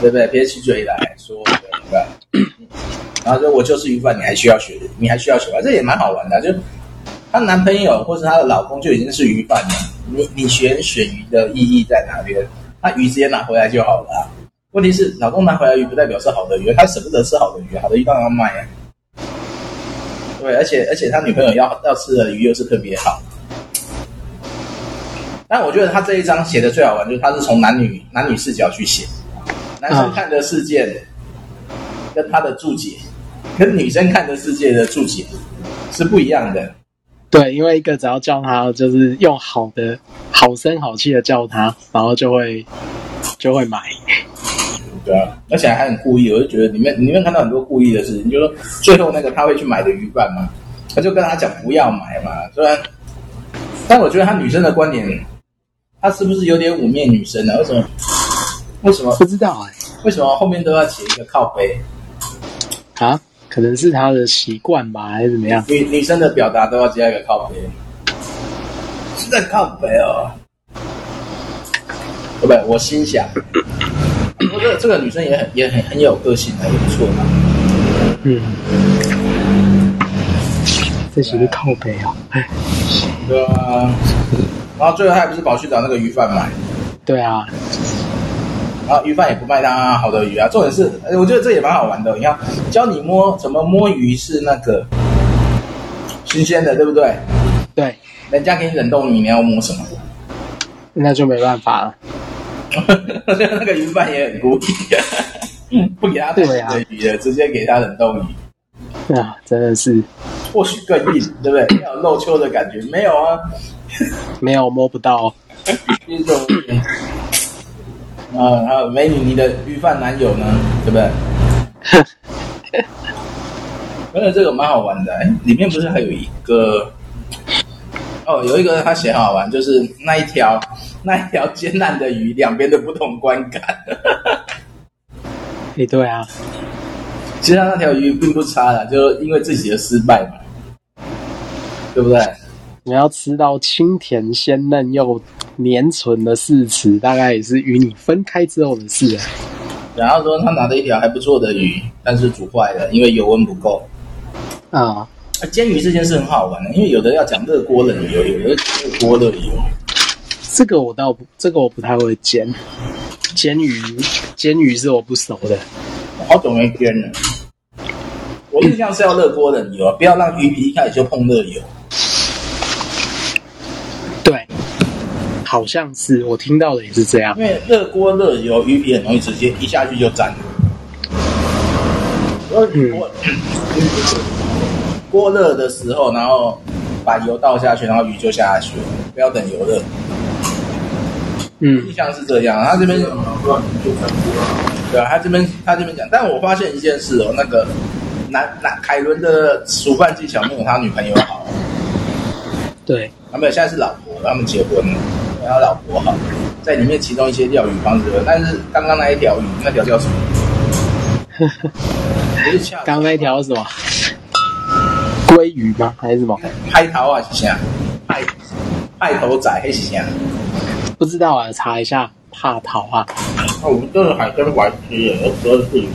Speaker 1: 对不对？别起嘴来说鱼贩，然后说我就是鱼贩，你还需要学，你还需要学吧？这也蛮好玩的。就她男朋友或是她的老公就已经是鱼贩了，你你选选鱼的意义在哪边？他鱼直接拿回来就好了啊。问题是，老公拿回来鱼不代表是好的鱼，他舍不得吃好的鱼，好的鱼当然要卖啊。对，而且而且他女朋友要要吃的鱼又是特别好。但我觉得他这一章写的最好玩，就是他是从男女男女视角去写，男生看的世界跟他的注解，跟女生看的世界的注解是不一样的。
Speaker 2: 对，因为一个只要叫他，就是用好的、好声好气的叫他，然后就会就会买。
Speaker 1: 对啊，而且还很故意，我就觉得你们你们看到很多故意的事情，就是说最后那个他会去买的鱼贩嘛，他就跟他讲不要买嘛。虽然，但我觉得他女生的观点，他是不是有点污蔑女生呢？为什么？为什么？
Speaker 2: 不知道哎、欸，
Speaker 1: 为什么后面都要写一个靠背？
Speaker 2: 啊？可能是他的习惯吧，还是怎么样？
Speaker 1: 女女生的表达都要加一个靠背，是在靠背哦。对不对？我心想，这个这个女生也很也很很有个性的，也不错嘛。
Speaker 2: 嗯，这是个靠背啊。哎，
Speaker 1: 对啊。然后最后他还不是跑去找那个鱼贩买？
Speaker 2: 对啊。
Speaker 1: 然后鱼贩也不卖他好的鱼啊，重点是，我觉得这也蛮好玩的。你看，教你摸怎么摸鱼是那个新鲜的，对不对？
Speaker 2: 对，
Speaker 1: 人家给你冷冻鱼，你要摸什么？
Speaker 2: 那就没办法了。
Speaker 1: 那个鱼贩也很孤僻，不给他对的鱼了，直接给他冷冻鱼。
Speaker 2: 啊，真的是，
Speaker 1: 或许更硬，对不对？要有肉秋的感觉，没有啊，
Speaker 2: 没有摸不到。
Speaker 1: 啊，还有美女，你的鱼贩男友呢？对不对？而且这个蛮好玩的，里面不是还有一个？哦，有一个他写好玩，就是那一条 那一条艰难的鱼，两边的不同观感。
Speaker 2: 哎，对啊，
Speaker 1: 其实他那条鱼并不差啦，就因为自己的失败嘛，对不对？
Speaker 2: 你要吃到清甜鲜嫩又粘醇的柿子，大概也是与你分开之后的事啊。
Speaker 1: 然后说他拿了一条还不错的鱼，但是煮坏了，因为油温不够。
Speaker 2: 啊。
Speaker 1: 煎鱼这件事很好玩的，因为有的要讲热锅冷油，有的热锅热油。
Speaker 2: 这个我倒不，这个我不太会煎。煎鱼，煎鱼是我不熟的，
Speaker 1: 好久没煎了。我印象是要热锅冷油，不要让鱼皮一开始就碰热油。
Speaker 2: 对，好像是我听到的也是这样。
Speaker 1: 因为热锅热油，鱼皮很容易直接一下去就粘。嗯。锅热的时候，然后把油倒下去，然后鱼就下去了，不要等油热。
Speaker 2: 嗯，
Speaker 1: 印象是这样。他这边，对啊，他这边他这边讲，但我发现一件事哦，那个南南凯伦的煮饭技巧没有他女朋友好。
Speaker 2: 对，
Speaker 1: 他没有，现在是老婆，他们结婚了，然后老婆哈，在里面其中一些钓鱼方式，但是刚刚那一条鱼，那条叫什么？
Speaker 2: 刚刚那一条是什么？鲑鱼吗？还是什么？
Speaker 1: 海头啊，是啥？海海头仔还是啥？
Speaker 2: 不知道啊，查一下。帕头啊。
Speaker 1: 那我们这是海参我还吃耶，我说是鱼。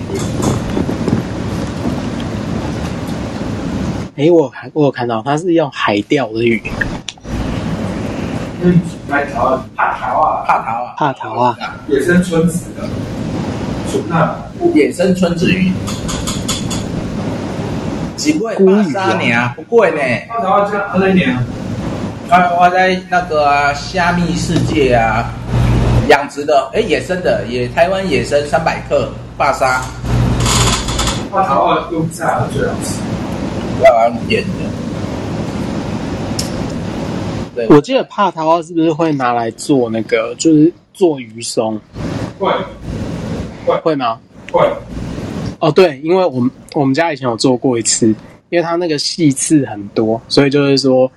Speaker 2: 哎，我看我有看到，它是用海钓的鱼。
Speaker 4: 嗯，海头帕头啊，
Speaker 1: 帕头啊，
Speaker 2: 帕头啊，
Speaker 4: 野生村子的，那
Speaker 1: 野生村子鱼。几贵？八三年啊，不贵呢。
Speaker 4: 帕头啊，这二三年啊。
Speaker 1: 啊，我在那个虾米世界啊，养殖的，哎，野生的，野台湾野生三百克，巴沙。
Speaker 4: 帕头啊，用炸最好吃，
Speaker 1: 不要用腌的。
Speaker 2: 对，我记得帕桃花，是不是会拿来做那个，就是做鱼松？
Speaker 4: 会，会
Speaker 2: 会吗？
Speaker 4: 会。
Speaker 2: 哦，对，因为我们我们家以前有做过一次，因为它那个细刺很多，所以就是说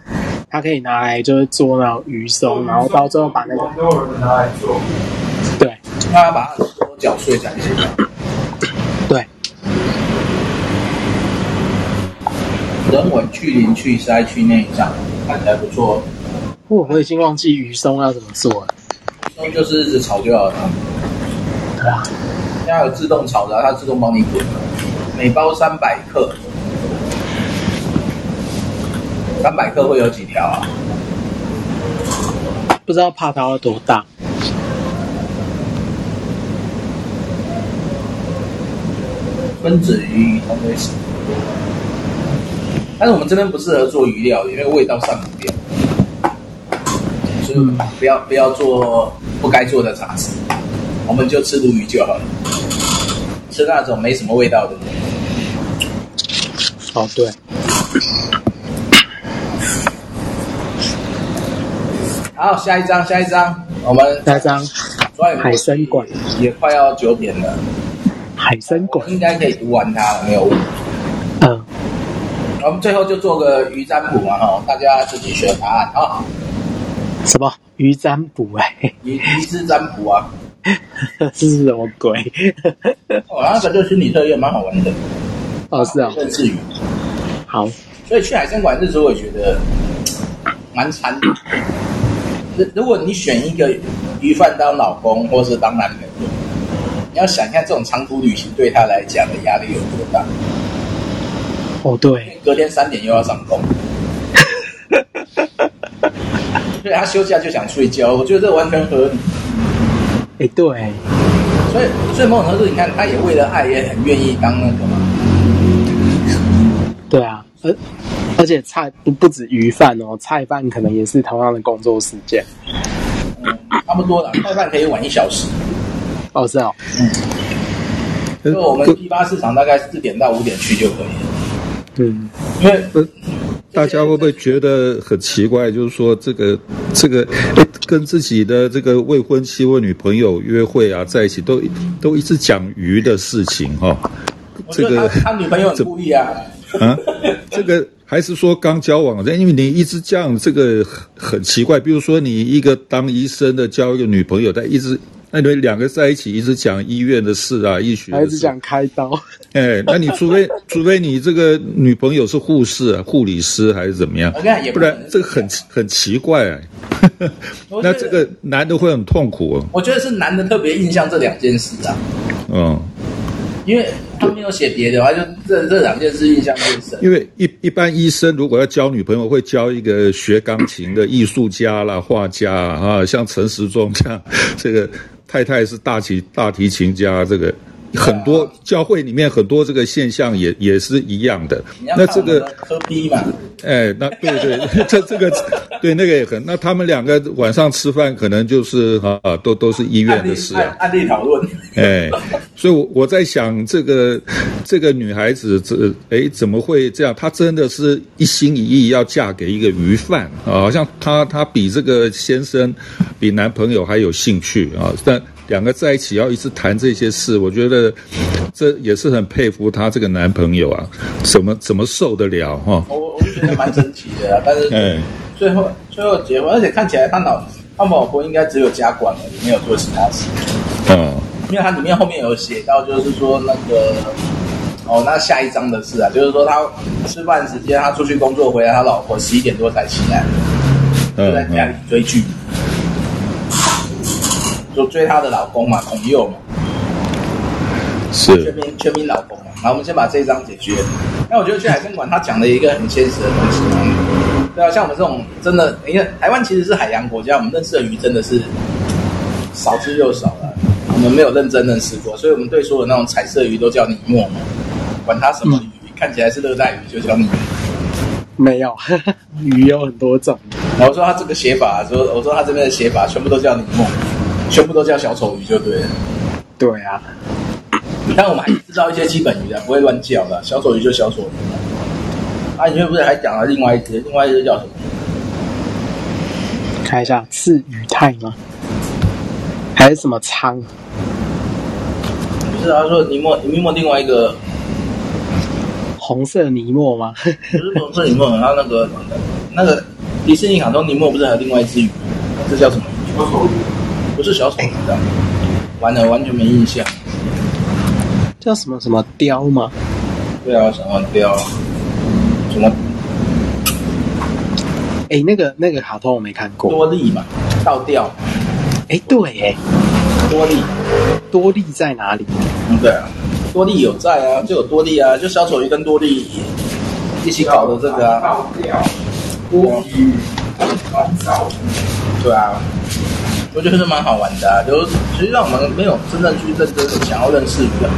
Speaker 2: 它可以拿来就是做那种鱼松，然后到最后把那个
Speaker 4: 都有人拿来做，
Speaker 2: 对，
Speaker 1: 他把它搅碎才行。
Speaker 2: 对，
Speaker 1: 人文去鳞去鳃去内脏，看起来不错。
Speaker 2: 我我已经忘记鱼松要怎么做了，
Speaker 1: 鱼松就是一直炒就好了。
Speaker 2: 对啊。
Speaker 1: 现在有自动炒的，它自动帮你滚。每包三百克，三百克会有几条啊？
Speaker 2: 不知道帕头要多大。
Speaker 1: 分子鱼通会死，但是我们这边不适合做鱼料，因为味道上不掉，不要不要做不该做的茶事，我们就吃鲈鱼就好了。吃那种没什么味道的。
Speaker 2: 哦，对。
Speaker 1: 好，下一张，下一张，我们
Speaker 2: 下一张。海参馆
Speaker 1: 也快要九点了。
Speaker 2: 海参馆
Speaker 1: 应该可以读完它了，没有问题。
Speaker 2: 嗯。
Speaker 1: 我们最后就做个鱼占卜嘛，哈，大家自己选答案啊。
Speaker 2: 什么鱼占卜？哎，
Speaker 1: 鱼鱼之占卜啊。
Speaker 2: 这 是什么鬼？
Speaker 1: 哦，那个就是心理测验，蛮好玩的。
Speaker 2: 哦，是啊，
Speaker 1: 认识鱼。
Speaker 2: 好，
Speaker 1: 所以去海参馆的时候，我觉得蛮惨的。如如果你选一个鱼贩当老公，或是当男朋友，你要想一下这种长途旅行对他来讲的压力有多大。
Speaker 2: 哦，对，
Speaker 1: 隔天三点又要上工。对，他休假就想睡觉，我觉得这完全合理。
Speaker 2: 哎，对，
Speaker 1: 所以所以某种程度，你看，他也为了爱，也很愿意当那个嘛。
Speaker 2: 对啊，而而且菜不不止鱼饭哦，菜饭可能也是同样的工作时间。
Speaker 1: 嗯，差不多了，菜饭可以晚一小时。
Speaker 2: 哦，是哦。
Speaker 1: 嗯，就我们批发市场大概四点到五点去就可以了。
Speaker 2: 嗯，
Speaker 1: 因为
Speaker 3: 大家会不会觉得很奇怪？就是说，这个这个跟自己的这个未婚妻或女朋友约会啊，在一起都都一直讲鱼的事情哈。
Speaker 1: 这个他女朋友很故意啊。
Speaker 3: 啊，这个还是说刚交往的，因为你一直这样，这个很很奇怪。比如说，你一个当医生的交一个女朋友，但一直。那你们两个在一起一直讲医院的事啊，医学
Speaker 2: 还是讲开刀？
Speaker 3: 哎，那你除非 除非你这个女朋友是护士、啊、护理师还是怎么样？不然这个很很奇怪啊。那这个男的会很痛苦哦。
Speaker 1: 我觉得是男的特别印象这两件事啊。
Speaker 3: 嗯，
Speaker 1: 因为他没有写别的话，就这这两件事印象最深。
Speaker 3: 因为一一般医生如果要交女朋友，会交一个学钢琴的艺术家啦、画家啊，像陈时中这样这个。太太是大提大提琴家，这个很多教会里面很多这个现象也也是一样的。那这个
Speaker 1: 喝逼嘛？
Speaker 3: 哎，那对对，这这个对那个也很。那他们两个晚上吃饭可能就是啊，都都是医院的事啊。
Speaker 1: 案例讨论。
Speaker 3: 哎，所以我我在想，这个 这个女孩子这哎怎么会这样？她真的是一心一意要嫁给一个鱼贩啊？好像她她比这个先生比男朋友还有兴趣啊？但两个在一起要一直谈这些事，我觉得这也是很佩服她这个男朋友啊，怎么怎么受得了哈？
Speaker 1: 我我觉得蛮神奇的，但是 最后最后结婚，而且看起来他老他老婆应该只有家管了，也没有做其他事。
Speaker 3: 嗯，
Speaker 1: 因为他里面后面有写到，就是说那个哦，那下一章的事啊，就是说他吃饭时间，他出去工作回来，他老婆十一点多才起来，就在家里追剧。就追她的老公嘛，孔佑嘛，
Speaker 3: 是
Speaker 1: 全民全民老公嘛。好，我们先把这一章解决。那我觉得去海生馆，他讲了一个很现实的东西。对啊，像我们这种真的，因为台湾其实是海洋国家，我们认识的鱼真的是少之又少了。没有认真认识过，所以我们对所有那种彩色鱼都叫尼莫嘛，管它什么鱼，嗯、看起来是热带鱼就叫尼莫。
Speaker 2: 没有，呵 呵鱼有很多种。
Speaker 1: 然后我说他这个写法，说我说他这边的写法全部都叫尼莫。全部都叫小丑鱼就对了。
Speaker 2: 对啊，
Speaker 1: 但我们还知道一些基本鱼的，不会乱叫的。小丑鱼就小丑鱼。啊，你们不是还讲了另外一只？另外一只叫什么？
Speaker 2: 看一下，是鱼太吗？还是什么仓？
Speaker 1: 不是，他说尼莫，尼莫另外一个
Speaker 2: 红色尼莫吗？
Speaker 1: 不是红色尼莫，然后那个那个迪士尼卡通尼莫不是还有另外一只鱼？这叫什么鱼？小丑鱼。不是小丑鱼的，完了完全没印象。
Speaker 2: 叫什么什么雕吗？
Speaker 1: 对啊，什么雕？什么？
Speaker 2: 哎，那个那个卡通我没看过。
Speaker 1: 多利嘛，倒吊。
Speaker 2: 哎，对，哎，
Speaker 1: 多利，
Speaker 2: 多利在哪里？
Speaker 1: 嗯，对啊，多利有在啊，就有多利啊，就小丑鱼跟多利一起搞的这个啊。对啊。我觉得是蛮好玩的，啊，就是实际上我们没有真正去认真的想要认识鱼啊，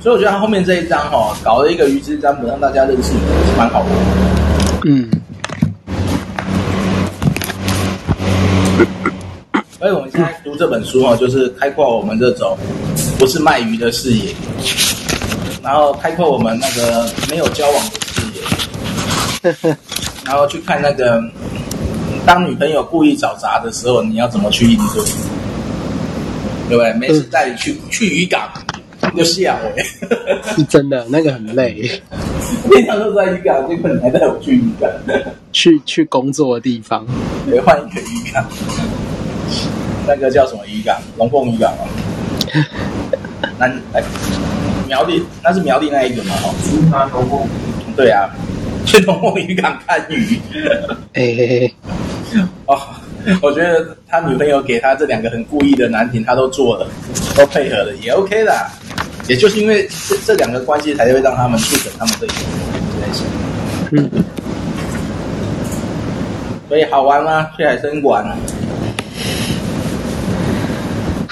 Speaker 1: 所以我觉得他后面这一章哈，搞了一个鱼之占卜，让大家认识鱼是蛮好玩的。嗯。所以我们现在读这本书哈，就是开阔我们这种不是卖鱼的视野，然后开阔我们那个没有交往的视野，然后去看那个。当女朋友故意找茬的时候，你要怎么去应对？对不对？没事带你去、嗯、去渔港，就吓我。
Speaker 2: 是真的，那个很累。
Speaker 1: 平常都在渔港，结果你还带我去渔港。
Speaker 2: 去去工作的地方，
Speaker 1: 得换一个渔港。那个叫什么渔港？龙凤渔港啊。那来苗栗，那是苗栗那一个嘛？哦，竹南龙凤。对啊，去龙凤渔港看鱼。
Speaker 2: 嘿嘿嘿。
Speaker 1: 哦，我觉得他女朋友给他这两个很故意的难题，他都做了，都配合了，也 OK 的。也就是因为这这两个关系，才会让他们促成他们这一段嗯。所以好玩吗？去海参馆？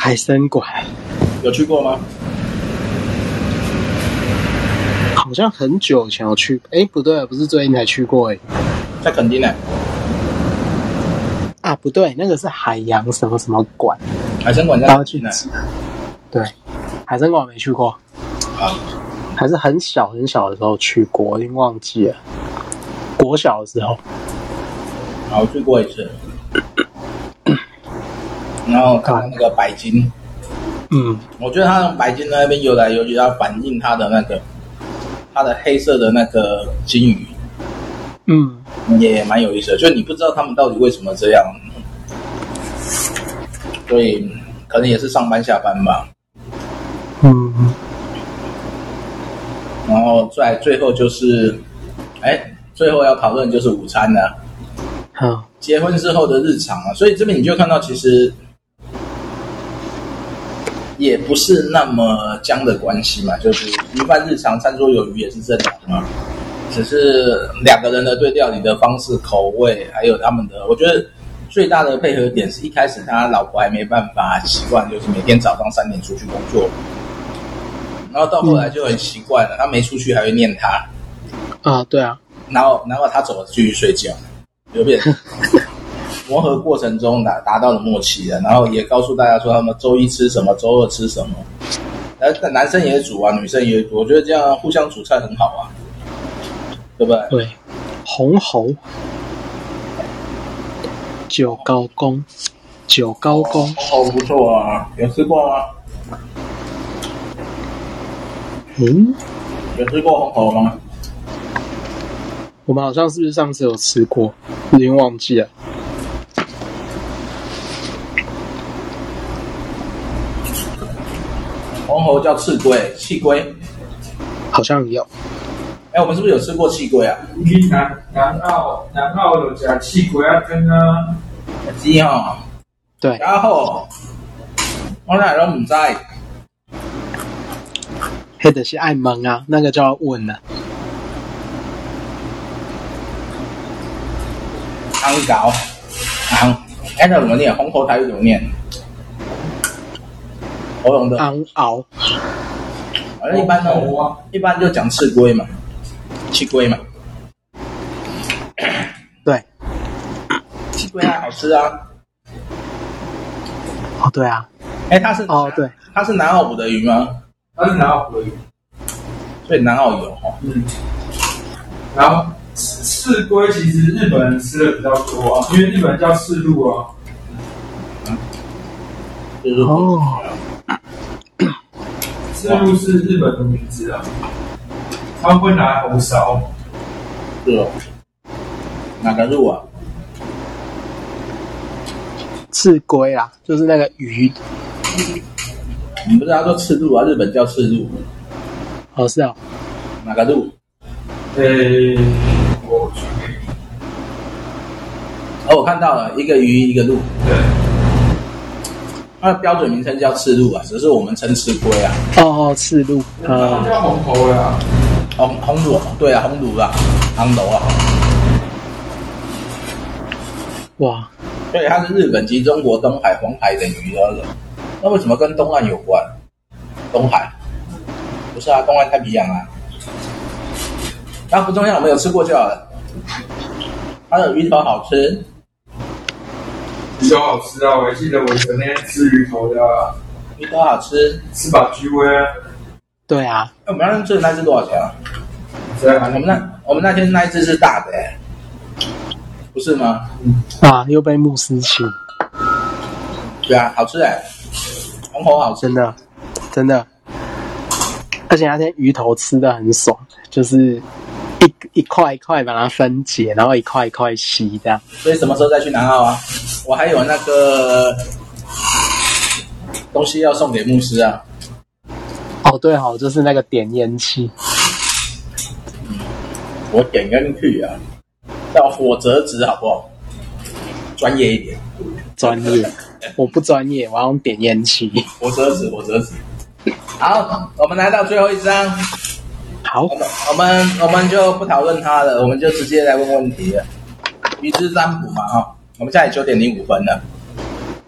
Speaker 2: 海参馆有
Speaker 1: 去过吗？
Speaker 2: 好好像很久以前有去，哎，不对，不是最近才去过，哎，
Speaker 1: 在垦丁呢。
Speaker 2: 啊，不对，那个是海洋什么什么馆，
Speaker 1: 海参馆在去呢。
Speaker 2: 对，海参馆没去过，
Speaker 1: 啊，
Speaker 2: 还是很小很小的时候去过，我已经忘记了。国小的时候，
Speaker 1: 然后去过一次，然后看那个白金，
Speaker 2: 嗯，
Speaker 1: 我觉得它从白鲸那边游来游去，要反映它的那个它的黑色的那个金鱼，
Speaker 2: 嗯。
Speaker 1: 也蛮有意思的，就你不知道他们到底为什么这样，所以可能也是上班下班吧。
Speaker 2: 嗯，
Speaker 1: 然后在最后就是，哎，最后要讨论就是午餐了。
Speaker 2: 好，
Speaker 1: 结婚之后的日常啊，所以这边你就看到其实也不是那么僵的关系嘛，就是鱼饭日常，餐桌有鱼也是正常嘛。只是两个人的对料理的方式、口味，还有他们的，我觉得最大的配合点是一开始他老婆还没办法习惯，就是每天早上三点出去工作，然后到后来就很习惯了，他没出去还会念他，
Speaker 2: 啊，对啊，
Speaker 1: 然后然后他走了继续睡觉，有点磨合过程中达达到了默契了，然后也告诉大家说他们周一吃什么，周二吃什么，但男生也煮啊，女生也煮，我觉得这样互相煮菜很好啊。对不对？
Speaker 2: 对，红喉，九高公，九高公，
Speaker 1: 红喉不错啊，有吃过吗？
Speaker 2: 嗯，
Speaker 1: 有吃过红喉吗？
Speaker 2: 我们好像是不是上次有吃过？已经忘记了。
Speaker 1: 红喉叫刺龟，气龟，
Speaker 2: 好像有。
Speaker 1: 哎，我们是不是有吃过气龟啊？
Speaker 4: 南南澳南澳有家气龟啊，跟啊，
Speaker 1: 鸡哈。
Speaker 2: 对。
Speaker 1: 然后我哪都唔知，
Speaker 2: 黑的是爱蒙啊，那个叫问呢。
Speaker 1: 昂搞昂，哎，那怎么念？红头台语怎么念？喉咙的
Speaker 2: 昂熬。
Speaker 1: 反正一般呢，一般就讲刺龟嘛。气龟嘛，
Speaker 2: 对，
Speaker 1: 气龟还好吃啊。
Speaker 2: 哦，对啊，
Speaker 1: 哎，它是
Speaker 2: 哦，对，
Speaker 1: 它是南澳捕的鱼吗？
Speaker 4: 它是南澳捕的鱼，
Speaker 1: 所以南澳有哈。
Speaker 4: 嗯。然后刺龟其实日本人吃的比较多啊，因为日本人叫刺鹿啊。
Speaker 1: 嗯。就是
Speaker 2: 哦。
Speaker 4: 刺鹿是日本的名字啊。他们会拿红烧，
Speaker 1: 是哦，哪个鹿啊？
Speaker 2: 刺龟啊，就是那个鱼。
Speaker 1: 你不是他说刺鹿啊？日本叫刺鹿。
Speaker 2: 哦，是啊。
Speaker 1: 哪个鹿？
Speaker 4: 呃，我去。
Speaker 1: 哦，我看到了一个鱼，一个鹿。
Speaker 4: 对。
Speaker 1: 它的标准名称叫刺鹿啊，只是我们称刺龟啊。
Speaker 2: 哦，刺鹿。
Speaker 4: 啊，叫红喉呀。
Speaker 1: 红红鲈，对啊，红鲈啊，红头啊，
Speaker 2: 哇！
Speaker 1: 所以它是日本及中国东海、黄海等鱼的。那为什么跟东岸有关？东海？不是啊，东岸太平洋啊。那不重要，我们有吃过就好了。它的鱼头好吃，
Speaker 4: 鱼头好吃啊！我还记得我昨天吃鱼头的，
Speaker 1: 鱼头好吃，
Speaker 4: 吃饱居威。
Speaker 2: 对啊，
Speaker 1: 我们那天吃的那只多少钱啊？我们那我们那天那一只是大的，哎，不是吗？
Speaker 2: 嗯，啊，又被牧师请。
Speaker 1: 对啊，好吃哎，红喉好吃，
Speaker 2: 真的，真的。而且那天鱼头吃的很爽，就是一一块一块把它分解，然后一块一块吸这样。
Speaker 1: 所以什么时候再去南澳啊？我还有那个东西要送给牧师啊。
Speaker 2: 哦，对好，就是那个点烟器。
Speaker 1: 嗯，我点烟去啊，叫火折纸好不好？专业一点。
Speaker 2: 专业，我不专业，我要用点烟器。
Speaker 1: 火折纸，火折纸。好，我们来到最后一张。
Speaker 2: 好，
Speaker 1: 我们我们我们就不讨论它了，我们就直接来问问题了。预知占卜嘛，哈，我们现在九点零五分了。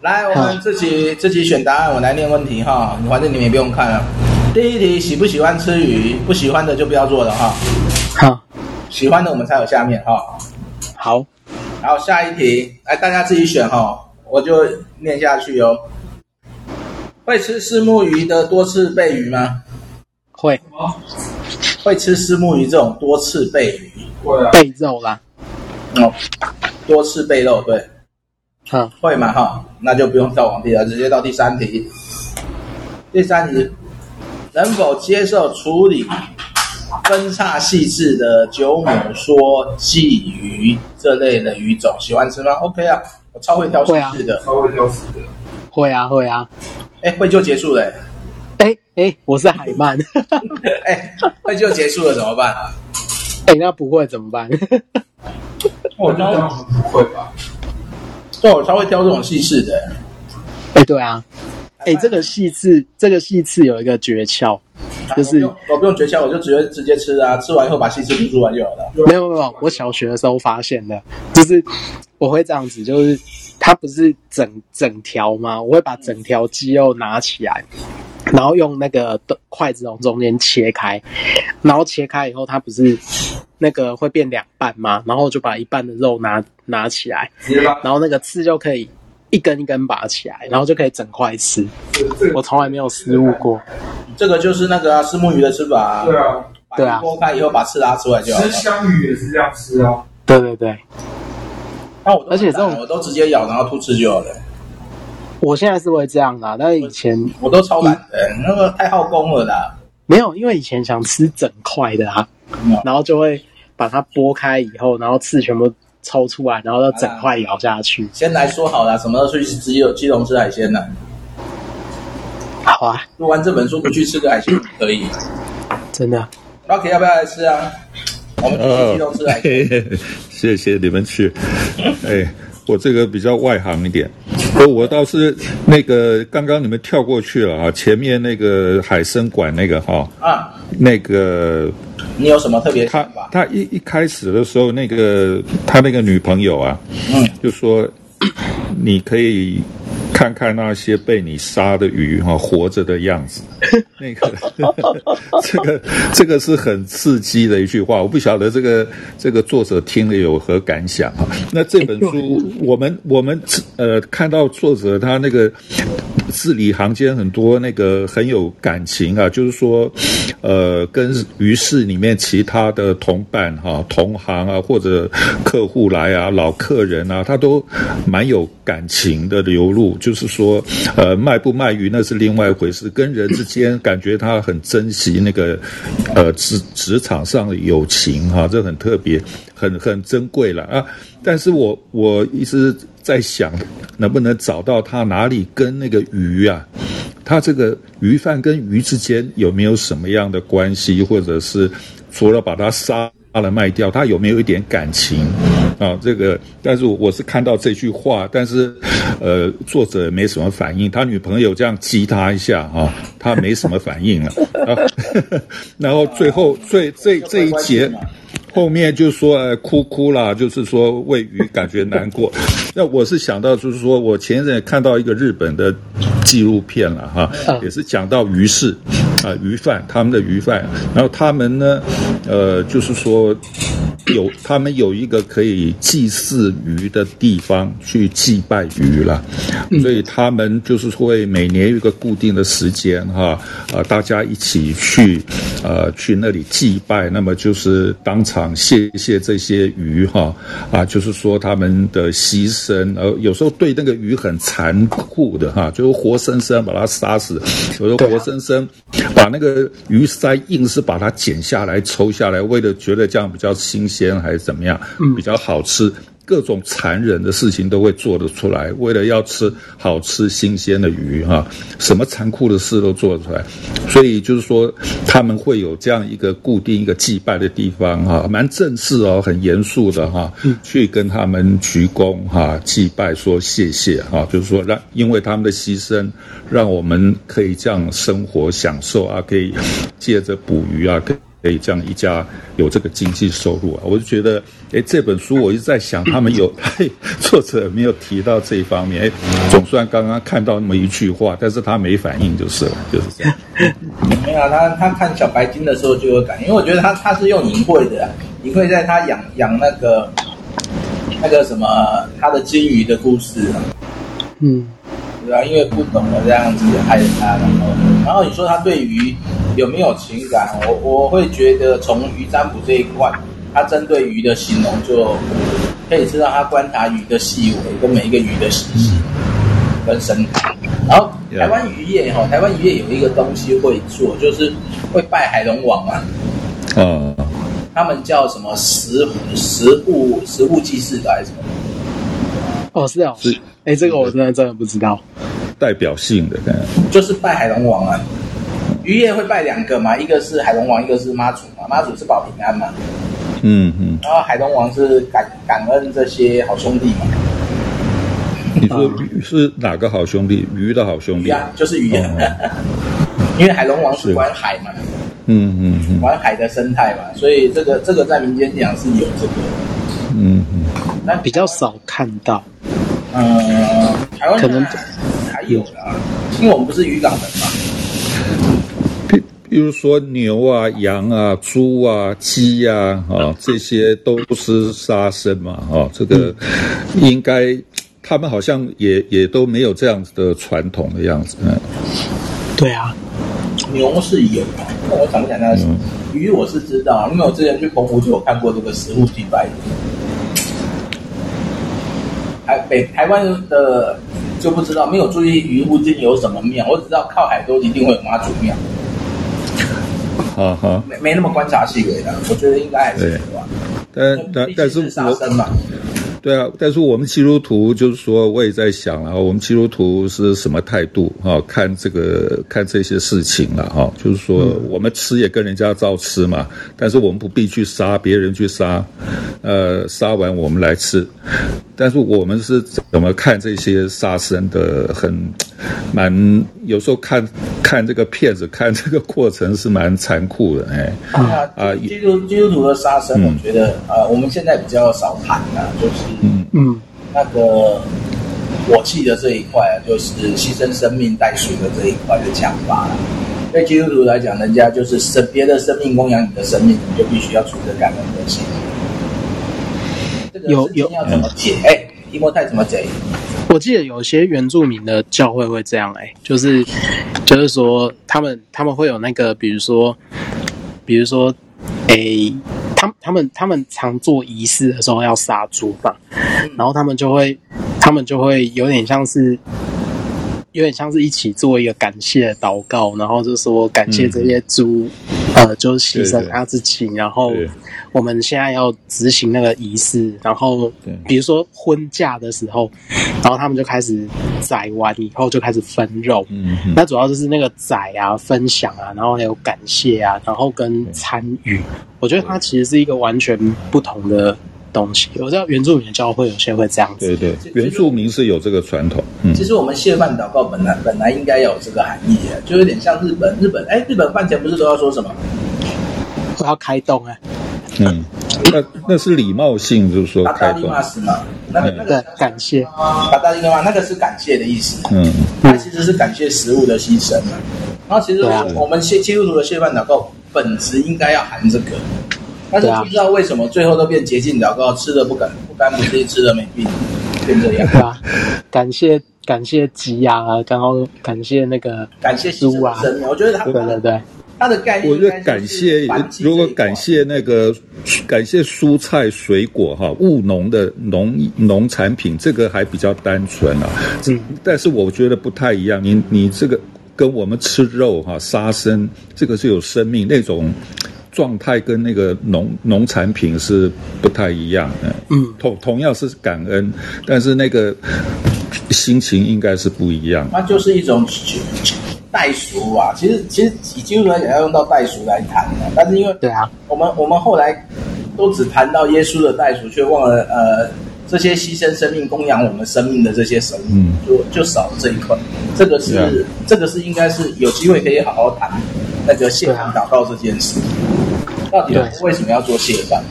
Speaker 1: 来，我们自己自己选答案，我来念问题哈，反正你们也不用看了。第一题，喜不喜欢吃鱼？不喜欢的就不要做了哈。
Speaker 2: 好，
Speaker 1: 喜欢的我们才有下面哈。
Speaker 2: 好，
Speaker 1: 然后下一题，来大家自己选哈，我就念下去哦。会吃四目鱼的多次背鱼吗？
Speaker 2: 会。
Speaker 1: 会吃虱目鱼这种多刺背鱼？
Speaker 4: 会啊。
Speaker 2: 背肉啦。
Speaker 1: 哦，多刺背肉，对。
Speaker 2: 嗯，
Speaker 1: 会嘛哈？那就不用跳往第了，直接到第三题。第三题，能否接受处理分叉细致的九母梭、鲫鱼这类的鱼种？喜欢吃吗？OK 啊，我超会挑细致的，
Speaker 4: 超会挑细的。
Speaker 2: 会啊，会啊。
Speaker 1: 哎，会就结束了。
Speaker 2: 哎哎，我是海曼。
Speaker 1: 哎，那就结束了怎么办？
Speaker 2: 哎，那不会怎么办？
Speaker 1: 我这样
Speaker 4: 不会吧？
Speaker 1: 对，我超会挑这种细致的。
Speaker 2: 哎，对啊。哎，这个细刺，这个细刺有一个诀窍，就是
Speaker 1: 我不，我不用诀窍，我就直接直接吃啊，吃完以后把细刺吐出来就好了。
Speaker 2: 没有没有，我小学的时候发现的，就是我会这样子，就是它不是整整条吗？我会把整条鸡肉拿起来，然后用那个筷子从中间切开，然后切开以后，它不是那个会变两半吗？然后就把一半的肉拿拿起来，然后那个刺就可以。一根一根拔起来，然后就可以整块吃。我从来没有失误过。
Speaker 1: 这个就是那个虱目鱼的吃法啊。
Speaker 4: 对啊，
Speaker 2: 对啊。
Speaker 1: 剥开以后把刺拉出来就好。
Speaker 4: 吃香鱼也是这样吃啊。
Speaker 2: 对对对。
Speaker 1: 那我
Speaker 2: 而且这种
Speaker 1: 我都直接咬，然后吐吃就好了。
Speaker 2: 我现在是会这样啦，但是以前
Speaker 1: 我都超懒的，那个太耗功了啦。
Speaker 2: 没有，因为以前想吃整块的啊，然后就会把它剥开以后，然后刺全部。抽出来，然后要整块咬下去。
Speaker 1: 先来说好了，什么时候去只有基隆吃海鲜呢？
Speaker 2: 好啊，
Speaker 1: 录完这本书不去吃个海鲜可以？
Speaker 2: 真的
Speaker 1: ？OK，要不要来吃啊？我们去基隆吃海鲜。
Speaker 3: 哦、谢谢你们去。哎，我这个比较外行一点，我 我倒是那个刚刚你们跳过去了啊，前面那个海参馆那个哈啊，那个。
Speaker 1: 你有什么特别？
Speaker 3: 他他一一开始的时候，那个他那个女朋友啊，嗯，就说 你可以看看那些被你杀的鱼哈，活着的样子。那个 这个这个是很刺激的一句话，我不晓得这个这个作者听了有何感想啊？那这本书我们我们呃看到作者他那个。字里行间很多那个很有感情啊，就是说，呃，跟鱼市里面其他的同伴哈、同行啊，或者客户来啊、老客人啊，他都蛮有感情的流露。就是说，呃，卖不卖鱼那是另外一回事，跟人之间感觉他很珍惜那个，呃，职职场上的友情哈、这很特别，很很珍贵了啊。但是我我一直在想，能不能找到他哪里跟那个鱼啊，他这个鱼贩跟鱼之间有没有什么样的关系，或者是除了把它杀了卖掉，他有没有一点感情啊？这个，但是我是看到这句话，但是呃，作者没什么反应，他女朋友这样激他一下啊，他没什么反应了啊，然后最后最这这一节。后面就说呃哭哭啦，就是说喂鱼感觉难过。那我是想到就是说我前一阵看到一个日本的纪录片了哈，也是讲到鱼市啊鱼贩他们的鱼贩，然后他们呢呃就是说有他们有一个可以祭祀鱼的地方去祭拜鱼了，所以他们就是会每年有一个固定的时间哈啊大家一起去呃去那里祭拜，那么就是当场。谢谢这些鱼哈啊，就是说他们的牺牲，呃，有时候对那个鱼很残酷的哈，就是活生生把它杀死，有时候活生生把那个鱼鳃硬是把它剪下来抽下来，为了觉得这样比较新鲜还是怎么样，比较好吃。各种残忍的事情都会做得出来，为了要吃好吃新鲜的鱼哈，什么残酷的事都做得出来。所以就是说，他们会有这样一个固定一个祭拜的地方哈，蛮正式哦，很严肃的哈，去跟他们鞠躬哈，祭拜说谢谢哈，就是说让因为他们的牺牲，让我们可以这样生活享受啊，可以借着捕鱼啊，可以这样一家有这个经济收入啊。我就觉得，哎，这本书我一直在想，他们有嘿 作者没有提到这一方面。哎，总算刚刚看到那么一句话，但是他没反应就是了，就是这样。
Speaker 1: 没有、啊，他他看小白鲸的时候就有感，因为我觉得他他是用隐晦的、啊，隐晦在他养养那个那个什么他的金鱼的故事啊。
Speaker 2: 嗯。
Speaker 1: 对啊，因为不懂得这样子害了他，然后，然后你说他对鱼有没有情感？我我会觉得从鱼占卜这一块，它针对鱼的形容就可以知道它观察鱼的细微跟每一个鱼的习性跟生态。然后台湾渔业哈，台湾渔业有一个东西会做，就是会拜海龙王啊。
Speaker 3: 嗯，
Speaker 1: 他们叫什么石石物石物祭祀的还是什么？
Speaker 2: 哦，是啊，是。哎，这个我真的真的不知道。
Speaker 3: 代表性的，
Speaker 1: 就是拜海龙王啊。渔业会拜两个嘛，一个是海龙王，一个是妈祖嘛。妈祖是保平安嘛。
Speaker 3: 嗯嗯。
Speaker 1: 然后海龙王是感感恩这些好兄弟嘛。
Speaker 3: 你说鱼是哪个好兄弟？鱼的好兄弟
Speaker 1: 啊，就是鱼。因为海龙王是管海嘛。
Speaker 3: 嗯嗯嗯。
Speaker 1: 管海的生态嘛，所以这个这个在民间讲是有这个。
Speaker 3: 嗯嗯。
Speaker 2: 那比较少看到。
Speaker 1: 嗯，台湾可能还有啦，因为我们不是渔港人嘛。
Speaker 3: 比比如说牛啊、羊啊、猪啊、鸡啊，啊，这些都是杀生嘛，啊，这个应该他们好像也也都没有这样子的传统的样子。嗯，
Speaker 2: 对啊，
Speaker 1: 牛是有，但我想不起来那个是鱼，我是知道，因为我之前去澎湖就有看过这个食物祭拜。台北台湾的就不知道，没有注意鱼附近有什么庙，我只知道靠海都一定会有妈祖庙。
Speaker 3: 啊哈，
Speaker 1: 没没那么观察细微的，我觉得应该还是。
Speaker 3: 但但但是
Speaker 1: 杀生嘛。
Speaker 3: 对啊，但是我们基督徒就是说，我也在想啊，我们基督徒是什么态度啊？看这个看这些事情了哈，就是说我们吃也跟人家照吃嘛，但是我们不必去杀别人去杀，呃，杀完我们来吃。但是我们是怎么看这些杀生的？很 蛮有时候看看这个片子，看这个过程是蛮残酷的哎。
Speaker 1: 啊啊，基督基督徒的杀生，我觉得啊，我们现在比较少谈啊，就是。
Speaker 3: 嗯嗯，
Speaker 1: 那个火器的这一块啊，就是牺牲生命代赎的这一块的讲法。对基督徒来讲，人家就是生别的生命供养你的生命，你就必须要存着感恩的心。这个事情要怎么解？哎，提莫泰怎么解？
Speaker 2: 我记得有些原住民的教会会这样，哎，就是就是说他们他们会有那个，比如说比如说，哎。他他们他们常做仪式的时候要杀猪嘛，然后他们就会他们就会有点像是有点像是一起做一个感谢祷告，然后就说感谢这些猪，嗯、呃，就是牺牲他自己，然后。我们现在要执行那个仪式，然后比如说婚嫁的时候，然后他们就开始宰完以后就开始分肉。嗯，那主要就是那个宰啊、分享啊，然后还有感谢啊，然后跟参与。我觉得它其实是一个完全不同的东西。我知道原住民的教会有些会这样子。
Speaker 3: 对对，原住民是有这个传统。嗯，
Speaker 1: 其实我们谢饭祷告本来本来应该有这个含义的，就有点像日本。日本哎，日本饭前不是都要说什么？
Speaker 2: 我要开动哎。
Speaker 3: 嗯，那那是礼貌性，就是说开动嘛，
Speaker 1: 那个那个
Speaker 2: 感谢，
Speaker 1: 把大家嘛，那个是感谢的意思。
Speaker 3: 嗯，
Speaker 1: 它其实是感谢食物的牺牲嘛。然后其实我们谢基督徒的谢饭祷告本质应该要含这个，但是不知道为什么最后都变洁净祷告，吃的不敢不干不净，吃的没病，变这样。
Speaker 2: 对啊，感谢感谢鸡啊，然后感谢那个
Speaker 1: 感谢猪啊，我觉得他
Speaker 2: 对对对。
Speaker 1: 他的概念，
Speaker 3: 我觉得感谢，如果感谢那个感谢蔬菜水果哈，务农的农农产品，这个还比较单纯啊。嗯，但是我觉得不太一样。你你这个跟我们吃肉哈杀生，这个是有生命那种状态，跟那个农农产品是不太一样的。嗯，同同样是感恩，但是那个心情应该是不一样。
Speaker 1: 那就是一种。代赎啊，其实其实以基督徒来讲要用到代赎来谈的，但是因为对啊，我们我们后来都只谈到耶稣的代赎，却忘了呃这些牺牲生命供养我们生命的这些神，嗯，就就少了这一块。这个是、啊、这个是应该是有机会可以好好谈那个谢饭祷告这件事。到底为什么要做谢饭？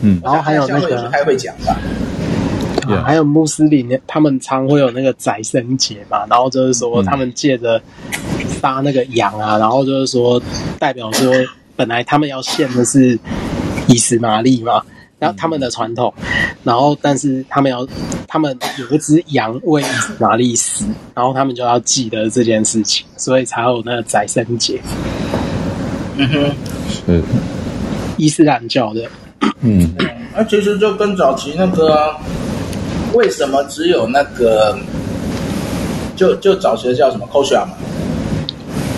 Speaker 2: 嗯，然后还有那个
Speaker 1: 太会讲吧。
Speaker 2: 啊，还有穆斯林，他们常会有那个宰牲节嘛，然后就是说他们借着杀那个羊啊，然后就是说代表说本来他们要献的是以斯玛利嘛，然后他们的传统，然后但是他们要他们有一只羊为以实玛利死，然后他们就要记得这件事情，所以才有那个宰牲节。
Speaker 1: 嗯哼，
Speaker 3: 是
Speaker 2: 伊斯兰教的。
Speaker 3: 嗯，
Speaker 1: 那其实就跟早期那个、啊。为什么只有那个，就就早期的叫什么 kosher 嘛？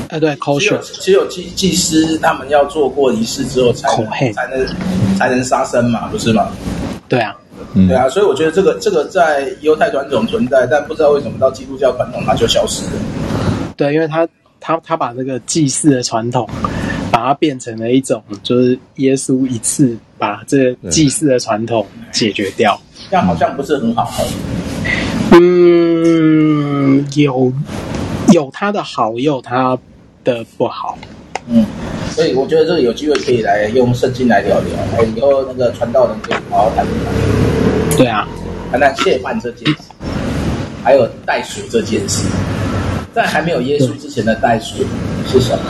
Speaker 2: 哎，对，kosher，
Speaker 1: 只有祭祭司他们要做过仪式之后才能才能才能杀生嘛，不是吗？
Speaker 2: 对啊，
Speaker 1: 对啊，所以我觉得这个这个在犹太传统存在，但不知道为什么到基督教传统它就消失了。
Speaker 2: 对，因为他他他把这个祭祀的传统，把它变成了一种，就是耶稣一次把这祭祀的传统解决掉。
Speaker 1: 这样好像不是很好。
Speaker 2: 嗯，有有它的好，也有它的不好。
Speaker 1: 嗯，所以我觉得这个有机会可以来用圣经来聊聊，哎，以后那个传道人可以好好谈一谈。
Speaker 2: 对啊，
Speaker 1: 谈谈谢饭这件事，还有袋鼠这件事，在还没有耶稣之前的袋鼠是什么？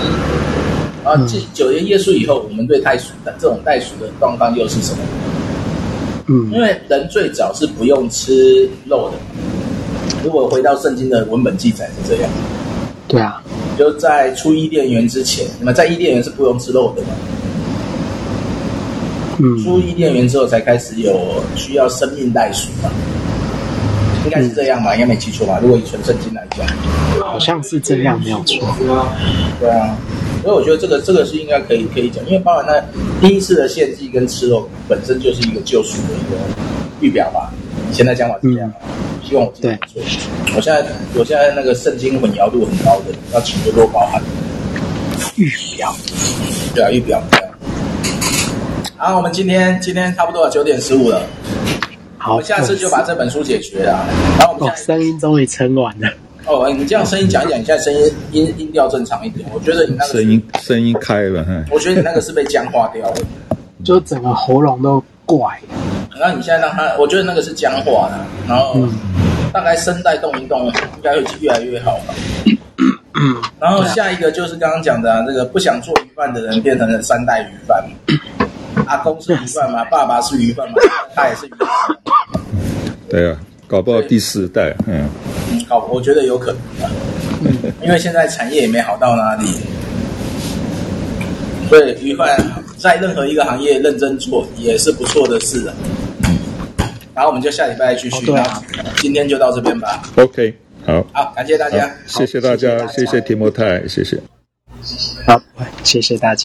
Speaker 1: 然后继九年耶稣以后，我们对代赎的这种代赎的状况又是什么？
Speaker 2: 嗯，
Speaker 1: 因为人最早是不用吃肉的。如果回到圣经的文本记载是这样，
Speaker 2: 对啊，
Speaker 1: 就在出伊甸园之前，那么在伊甸园是不用吃肉的嘛？
Speaker 2: 嗯，
Speaker 1: 出伊甸园之后才开始有需要生命代赎嘛？应该是这样吧？应该没记错吧？如果以纯圣经来讲，
Speaker 2: 好像是这样，没有错。
Speaker 1: 对啊。所以我觉得这个这个是应该可以可以讲，因为包含那第一次的献祭跟吃肉本身就是一个救赎的一个预表吧。以前的讲法是这样，希望我记得没错。我现在我现在那个圣经混淆度很高的，要请多多包涵。
Speaker 2: 预表，
Speaker 1: 对啊，预表。对啊。好，我们今天今天差不多九点十五了，好，我们下次就把这本书解决了。然后我们
Speaker 2: 哦，声音终于撑完了。
Speaker 1: 哦，你这样声音讲一讲，你现在声音音音调正常一点。我觉得你那个
Speaker 3: 声音声音开了，
Speaker 1: 我觉得你那个是被僵化掉了，
Speaker 2: 就整个喉咙都怪。
Speaker 1: 然后你现在让他，我觉得那个是僵化的，然后大概声带动一动，应该会越来越好吧。嗯，然后下一个就是刚刚讲的、啊，这个不想做鱼贩的人变成了三代鱼贩。阿公是鱼贩嘛，爸爸是鱼贩嘛，他也是鱼贩。
Speaker 3: 对啊。搞不好第四代，嗯，
Speaker 1: 好，我觉得有可能、啊，因为现在产业也没好到哪里，所以鱼贩在任何一个行业认真做也是不错的事啊。然后我们就下礼拜继续，啊、今天就到这边吧。
Speaker 3: OK，好，
Speaker 1: 好，感谢大家，
Speaker 3: 谢谢大家，谢谢提摩太，谢谢，
Speaker 2: 好，谢谢大家。